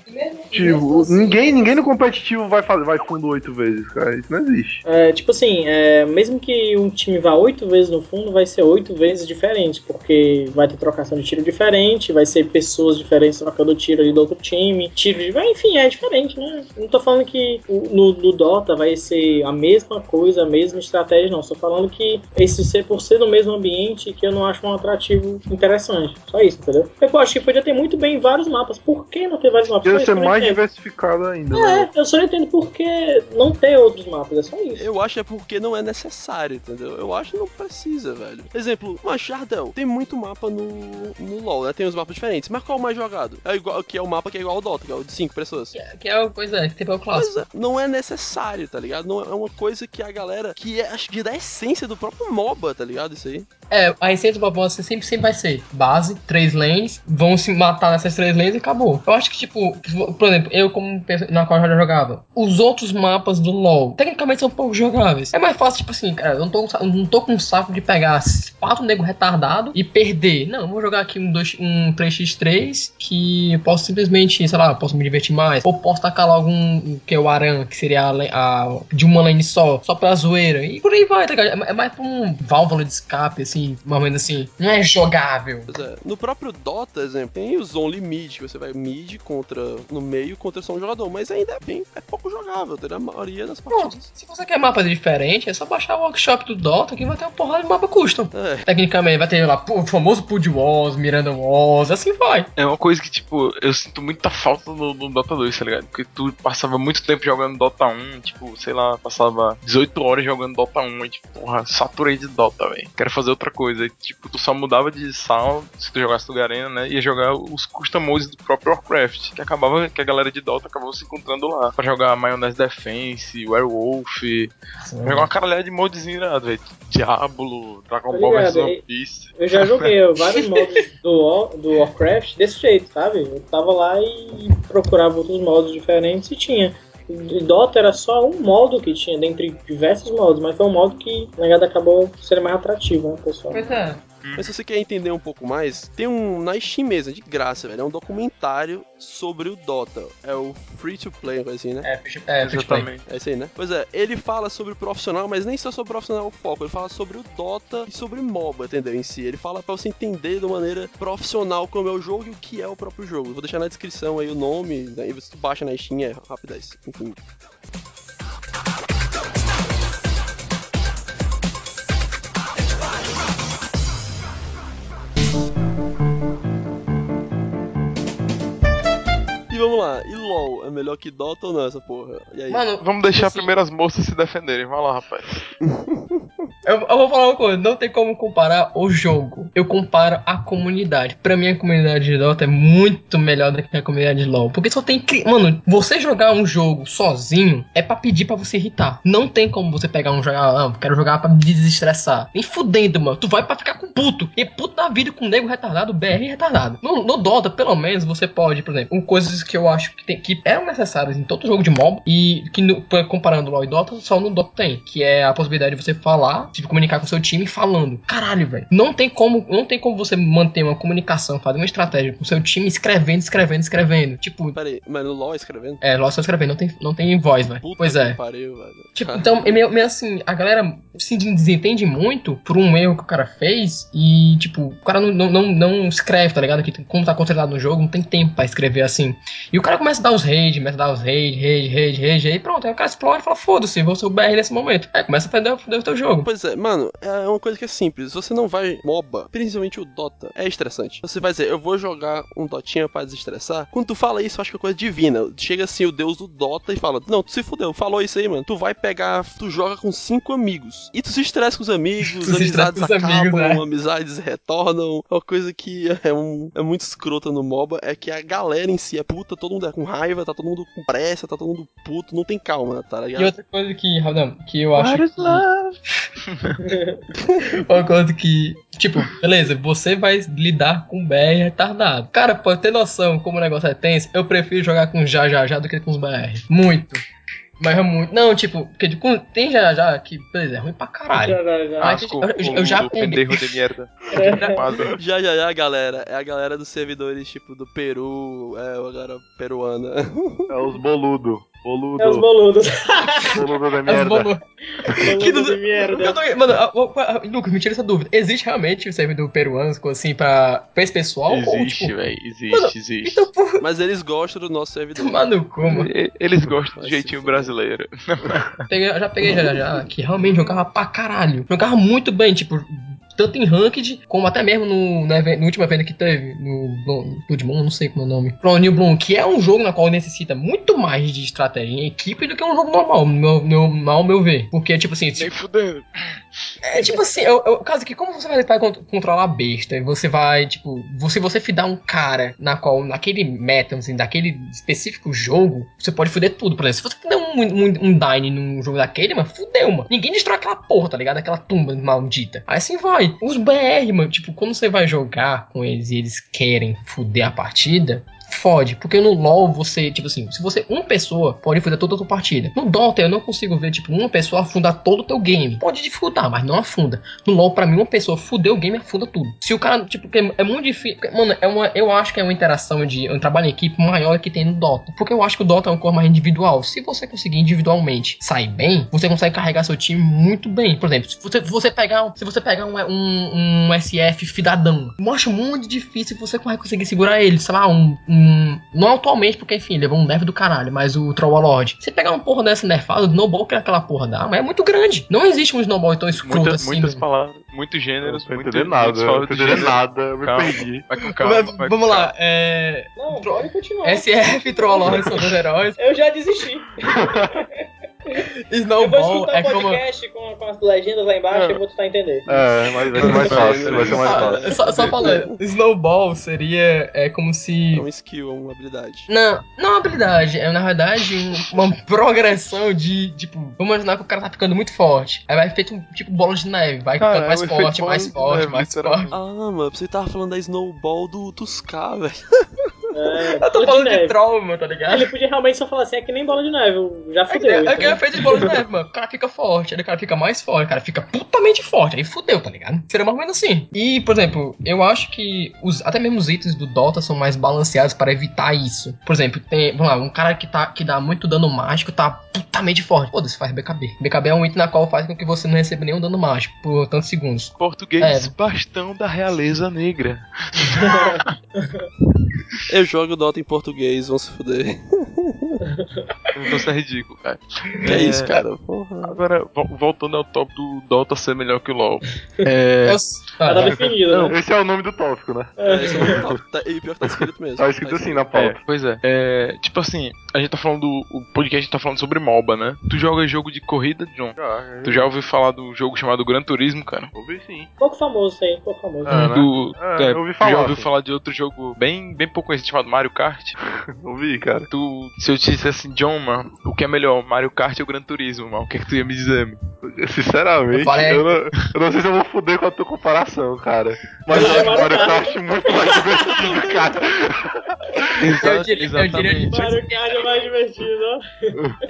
Tipo, assim- ninguém, ninguém no competitivo vai, fazer, vai fundo oito vezes, cara. Isso não existe. É, tipo assim, é, mesmo que um time vá oito vezes no fundo, vai ser oito vezes diferente, porque vai ter trocação de tiro diferente, vai ser pessoas diferentes trocando tiro ali do outro time, tiro de. Enfim, é diferente, né? Não tô falando que no, no Dota vai ser a mesma coisa, a mesma estratégia, não. Tô falando que esse ser por ser no mesmo ambiente que eu não acho um atrativo interessante. Só isso, entendeu? Eu acho que podia ter muito bem vários mapas. Por que não ter vários mapas? Podia ser mais entendo. diversificado ainda, né? É, eu só entendo por que não ter outros mapas, é só isso. Eu acho é porque não é necessário, entendeu? Eu acho que não precisa, velho. Exemplo, mas Jardel, tem muito mapa no, no LoL, né? Tem os mapas diferentes. Mas qual é o mais jogado? É igual, que é o mapa que é igual ao Dota, que é o de 5 pessoas. Que é, que é uma coisa que tem Mas clássico. é, não é necessário, tá ligado? Não é uma coisa que a galera. que é, acho que da essência do próprio MOBA, tá ligado? Isso aí. É, a essência do propósito sempre, sempre vai ser base, três lanes, vão se matar nessas três lanes e acabou. Eu acho que, tipo, por exemplo, eu como na qual eu já jogava, os outros mapas do LoL, tecnicamente são pouco jogáveis. É mais fácil, tipo assim, cara, eu não tô, não tô com um saco de pegar quatro nego retardado e perder. Não, eu vou jogar aqui um, dois, um 3x3 que eu posso simplesmente, sei lá, posso me divertir mais. Ou posso tacar logo um, que é o Aran, que seria a, a, de uma lane só, só pra zoeira. E por aí vai, tá ligado? É, é mais pra um válvula de escape, assim, uma vez assim. Não é jogável. Pois é, No próprio Dota, exemplo, tem os only mid, que você vai mid contra no meio contra só um jogador, mas ainda é bem é pouco jogável, tem a maioria das partidas. se você quer mapas diferentes, é só baixar o workshop do Dota que vai ter uma porrada de mapa custom. É. Tecnicamente, vai ter lá o famoso Pud Wars, Miranda Wars, assim vai. É uma coisa que, tipo, eu sinto muita falta no, no Dota 2, tá ligado? Porque tu passava muito tempo jogando Dota 1, tipo, sei lá, passava 18 horas jogando Dota 1 e, tipo, porra, saturei de Dota, velho. Quero fazer outra coisa. Tipo, tu só mudava de sal se tu jogasse do Garena, né? Ia jogar os custom modes do próprio Warcraft, que acabava, que a galera de Dota acabava se encontrando lá. Pra jogar Mayonnaise Defense, Werewolf, jogar uma caralhada de modes irado, velho. Diablo, Dragon Ball vs One e- Piece. Eu já joguei [laughs] vários modos do, do Warcraft desse jeito, sabe? Eu tava lá e procurava outros modos diferentes e tinha. Dota era só um modo que tinha, dentre diversos modos, mas foi um modo que na verdade acabou sendo mais atrativo, né, pessoal? Pois é. Mas se você quer entender um pouco mais, tem um na Steam mesmo, de graça, velho. É um documentário sobre o Dota. É o Free to Play, coisa assim, né? É, free é, free. Exatamente. É isso aí, né? Pois é, ele fala sobre o profissional, mas nem só sobre o profissional é o foco. Ele fala sobre o Dota e sobre MOBA, entendeu? Em si. Ele fala pra você entender de maneira profissional como é o jogo e o que é o próprio jogo. Vou deixar na descrição aí o nome, daí você baixa na Steam, é rapidez. Enfim. É melhor que Dota ou não essa porra? E aí? Mano, Vamos deixar assim, primeiro as moças se defenderem. Vai lá, rapaz. [laughs] Eu, eu vou falar uma coisa, não tem como comparar o jogo. Eu comparo a comunidade. Pra mim, a comunidade de Dota é muito melhor do que a comunidade de LoL. Porque só tem. cri- Mano, você jogar um jogo sozinho é pra pedir pra você irritar. Não tem como você pegar um jogar. Ah, quero jogar pra me desestressar. Nem fudendo, mano. Tu vai pra ficar com puto. E puto da vida com nego retardado, BR retardado. No, no Dota, pelo menos, você pode, por exemplo, um, coisas que eu acho que, tem, que eram necessárias em todo jogo de mob. E que no- comparando LoL e Dota, só no Dota tem. Que é a possibilidade de você falar, de comunicar com seu time falando. Caralho, velho. Não tem como, não tem como você manter uma comunicação, fazer uma estratégia com seu time escrevendo, escrevendo, escrevendo. Tipo, Peraí, mas no LOL escrevendo? é, LoL só escrevendo, não tem, não tem voz, velho. Puta Pois é. pariu, velho. Tipo, [laughs] então, é meio, meio assim, a galera se desentende muito por um erro que o cara fez e, tipo, o cara não, não, não, não escreve, tá ligado? Que como tá concentrado no jogo, não tem tempo pra escrever assim. E o cara começa a dar os rage, começa a dar os rage, rage, rage, rage, aí pronto, aí o cara explode e fala, foda-se, vou ser o BR nesse momento. Aí começa a perder, perder o teu jogo. Pois é, mano, é uma coisa que é simples. Você não vai MOBA, principalmente o Dota, é estressante. Você vai dizer, eu vou jogar um Dotinha pra desestressar. Quando tu fala isso, eu acho que é coisa divina. Chega assim o deus do Dota e fala: Não, tu se fudeu, falou isso aí, mano. Tu vai pegar, tu joga com cinco amigos. E tu se estressa com os amigos, [laughs] amizades com os acabam, amigos, né? amizades retornam. Uma coisa que é, um, é muito escrota no MOBA é que a galera em si é puta, todo mundo é com raiva, tá todo mundo com pressa, tá todo mundo puto, não tem calma, tá ligado? E outra coisa que, Raudão, que eu acho. What is que- [laughs] coisa que, tipo, beleza, você vai lidar com BR retardado. Cara, pode ter noção como o negócio é tenso, eu prefiro jogar com já já já do que com os BR. Muito. Mas é muito. Não, tipo, porque tipo, tem já já que, beleza, é ruim pra caralho. Já, já, já. Asco, eu- eu- eu já pendejo de merda. É. Já, já, já, galera. É a galera dos servidores, tipo, do Peru, é a galera peruana. É os boludo. Boludo. É os boludos. [laughs] Boludo da As merda. bolu- Que não- de merda. Eu tô- Mano, Lucas, me tira essa dúvida. Existe realmente o servidor peruano, assim, pra, pra esse pessoal? Existe, tipo, velho. Existe, Mano, existe. Então, por Mas eles gostam do nosso servidor. mano. E- Eles gostam do jeitinho fuder. brasileiro. Peguei- já peguei já, já, já, que realmente jogava pra caralho. Jogava muito bem, tipo, tanto em Ranked, como até mesmo no, no, evento- no último evento que teve, no Blo- Blood Moon, não sei como é o nome. Pro New Bloom, que é um jogo na qual necessita muito mais de estratégia em equipe do que um jogo normal, no meu, meu, ao meu ver. Porque, tipo assim, Nem fudendo. É tipo assim, é o caso que como você vai tentar cont- controlar a besta, você vai, tipo, se você fidar um cara na qual, naquele meta, assim, daquele específico jogo, você pode foder tudo. Por exemplo, se você um um, um, um Dine num jogo daquele, mano, fudeu, mano. Ninguém destrói aquela porra, tá ligado? Aquela tumba maldita. Aí assim vai. Os BR, mano, tipo, quando você vai jogar com eles e eles querem fuder a partida, fode. Porque no LoL você, tipo assim, se você, uma pessoa pode fuder toda a tua partida. No Dota eu não consigo ver, tipo, uma pessoa afundar todo o teu game. Pode dificultar, mas não afunda. No LoL, pra mim, uma pessoa fuder o game afunda tudo. Se o cara, tipo, é muito difícil. Mano, é uma, eu acho que é uma interação de um trabalho em equipe maior que tem no Dota. Porque eu acho que o Dota é um cor mais individual. Se você conseguir individualmente sair bem, você consegue carregar seu time muito bem. Por exemplo, se você, você pegar, se você pegar um, um, um SF fidadão, acho muito difícil você conseguir segurar ele, sei lá, um, um não atualmente, porque enfim, levou um nerf do caralho, mas o Troll Lord. Você pegar uma porra dessa nerfada, o snowball que aquela porra dá, mas é muito grande. Não existe um snowball tão escroto Muita- assim. muitas né? palavras, muitos gêneros, Não muitas nada, não gênero. nada, eu me Calma. perdi. Vai com calma, Mas, vai com vamos calma. lá, é. Não, pode continuar. SF Troll Lord são dois heróis. Eu já desisti. [laughs] Eu vou Snowball escutar é o como. podcast com, com as legendas lá embaixo É. e vou tentar entender. É, mas vai ser mais fácil, vai ser mais fácil. só, só falando, Snowball seria é como se É um skill, é uma habilidade. Não, não é uma habilidade, é na verdade um- uma progressão de, tipo, vamos imaginar que o cara tá ficando muito forte. Aí vai feito um tipo bola de neve, vai Cara, ficando mais é o efeito forte, mais forte, mais forte. Ah, mano, você tava falando da Snowball do, dos K, velho. [laughs] É, Eu tô falando de neve. trauma, tá ligado? Ele podia realmente só falar assim, é que nem bola de neve, já É que, fudeu. é, que é então. feito de bola de neve, mano. O cara fica forte, aí o cara fica mais forte, o cara fica putamente forte, aí fudeu, tá ligado? Seria mais ou menos assim. E, por exemplo, eu acho que os, até mesmo os itens do Dota são mais balanceados para evitar isso. Por exemplo, tem, vamos lá, um cara que, tá, que dá muito dano mágico tá putamente forte. Foda-se, faz BKB. BKB é um item na qual faz com que você não receba nenhum dano mágico por tantos segundos. Português, É. bastão da realeza negra. [laughs] [laughs] [laughs] Eu jogo Dota em português, vão se fuder. [laughs] Isso é ridículo, cara. Que é isso, cara? Porra. Agora, vo- voltando ao top do Dota ser melhor que o LoL. É, Já tá ah, definido, né? Esse é o nome do tópico, né? É, esse é o top. Tá- E pior que tá escrito mesmo. Tá escrito assim na pauta. É, pois é. É, Tipo assim, a gente tá falando. O podcast tá falando sobre MOBA, né? Tu joga jogo de corrida, John? Já, Tu já ouviu falar do jogo chamado Gran Turismo, cara? ouvi sim. Pouco famoso isso aí, pouco famoso. Ah, né? Do, É, é, eu ouvi tu falar, já ouviu sim. falar de outro jogo bem, bem pouco conhecido chamado Mario Kart? [laughs] Ouvi, cara. Tu, se eu te dissesse assim, John, mano, o que é melhor, Mario Kart ou Gran Turismo, mano? O que é que tu ia me dizer, mano? Sinceramente, Eu eu, não, eu não sei se eu vou foder com a tua comparação, cara. Mas eu acho Mario Mario Kart. Muito mais divertido, [laughs] cara. Eu diria- eu diria- Mario Kart é mais divertido, ó.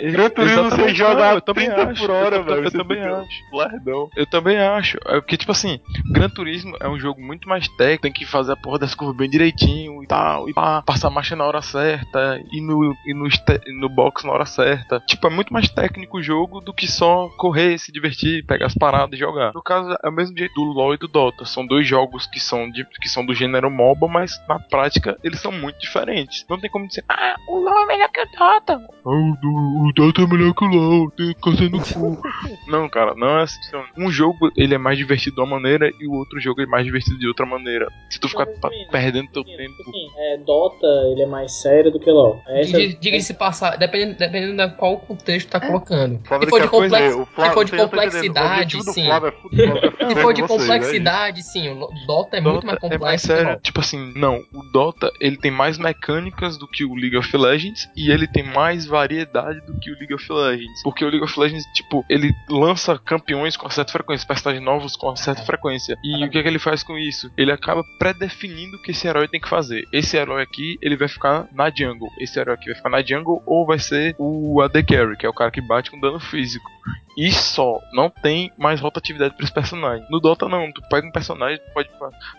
[laughs] Gran Turismo você Exatamente. joga Não, a eu também 30 acho, por hora, eu, velho. Eu, também acho. Lerdão. Eu também acho. É porque, tipo assim, Gran Turismo é um jogo muito mais técnico, tem que fazer a porra das curvas bem direitinho e tal, e pá, passar a marcha na hora certa, e no, e no, no box na hora certa. Tipo, é muito mais técnico o jogo do que só correr, se divertir, pegar as paradas e jogar. No caso, é o mesmo jeito do LoL e do Dota. São dois jogos que são, de, que são do gênero MOBA, mas na prática eles são muito diferentes. Não tem como dizer, ah, o LoL é melhor que o Dota. Ah, o, o Dota é melhor que o LoL, tem que no cu. [laughs] Não, cara, não é assim. Um jogo ele é mais divertido de uma maneira e o outro jogo é mais divertido de outra maneira. Se tu ficar perdendo teu Tipo tempo. assim, é, Dota, ele é mais sério do que LoL. É essa- Diga- Diga-se passar, dependendo, dependendo da qual contexto tá colocando. Flávio Se for de, coisa, complex, o Flávio- se for de complexidade, sim. Flávio é é Se [laughs] for de é complexidade, sim. O Dota é muito mais Dota complexo. é mais sério. Tipo assim, não, o Dota ele tem mais mecânicas do que o League of Legends e ele tem mais variedade do que o League of Legends. Porque o League of Legends, tipo, ele lança campeões com certa frequência, personagens novos com certa frequência. E o que é que ele faz com isso? Ele acaba predefinindo o que esse herói tem que fazer. Esse herói aqui, ele vai ficar na jungle. Esse herói aqui vai ficar na jungle ou vai ser o AD Carry, que é o cara que bate com dano físico. E só, não tem mais rotatividade para esse personagem. No Dota não, tu pega um personagem, tu pode,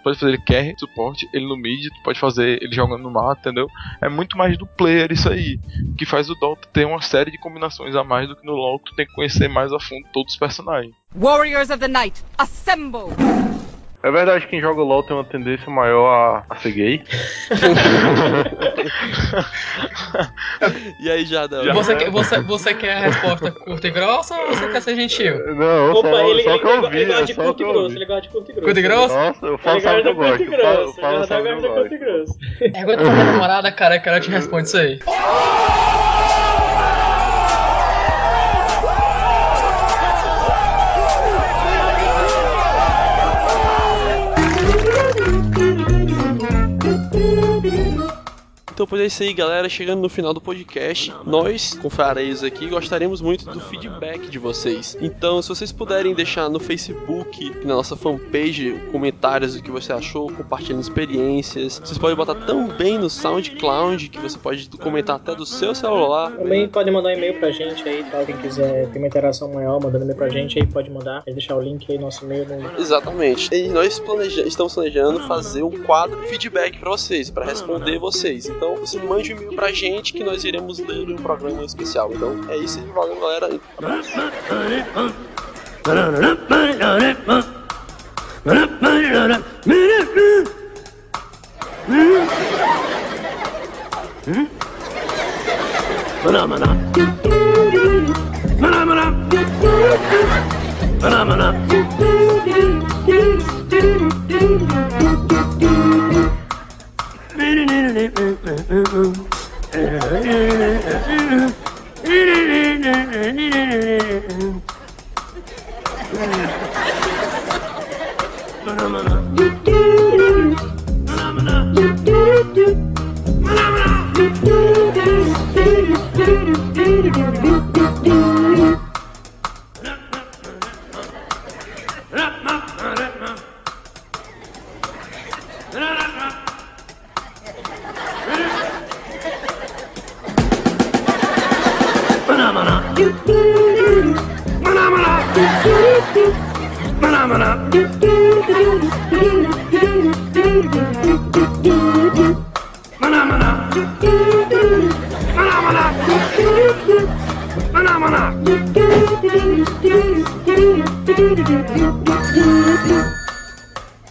pode fazer ele carry, suporte, ele no mid, tu pode fazer ele jogando no mato, entendeu? É muito mais do player isso aí, que faz o Dota ter uma série de combinações a mais do que no LoL, tu tem que conhecer mais a fundo todos os personagens. Warriors of the night, assemble! É verdade que quem joga LOL tem uma tendência maior a, a ser gay. E aí, Jada? Você, quer, você, você quer a resposta curta e grossa ou você quer ser gentil? Não, Opa, só, ele, só ele, que eu ouvi, ele gosta é de curto que e grosso, ele gosta de curto e grosso. Curto e grosso? Nossa, eu falo sabe que eu gosto. e grosso. gosta de curto e grosso. Pergunta pra minha namorada, cara, que ela te responde isso aí. [laughs] Então, pois é isso aí, galera. Chegando no final do podcast, nós, confrareiros aqui, gostaríamos muito do feedback de vocês. Então, se vocês puderem deixar no Facebook, na nossa fanpage, comentários do que você achou, compartilhando experiências. Vocês podem botar também no SoundCloud, que você pode comentar até do seu celular. Também pode mandar um e-mail pra gente aí, tal. Quem quiser ter uma interação maior, mandando e-mail pra gente aí, pode mandar. Pode deixar o link aí, nosso e-mail. No... Exatamente. E nós planeja estamos planejando fazer um quadro feedback pra vocês, pra responder vocês. Então, você mande um e-mail pra gente que nós iremos ler em um programa especial. Então, é isso aí, valeu, galera. Abraço.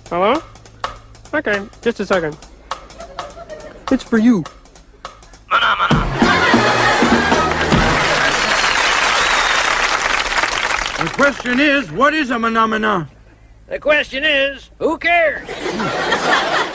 Hello? Okay, just a second. It's for you. The question is, what is a phenomena? The question is, who cares? [laughs]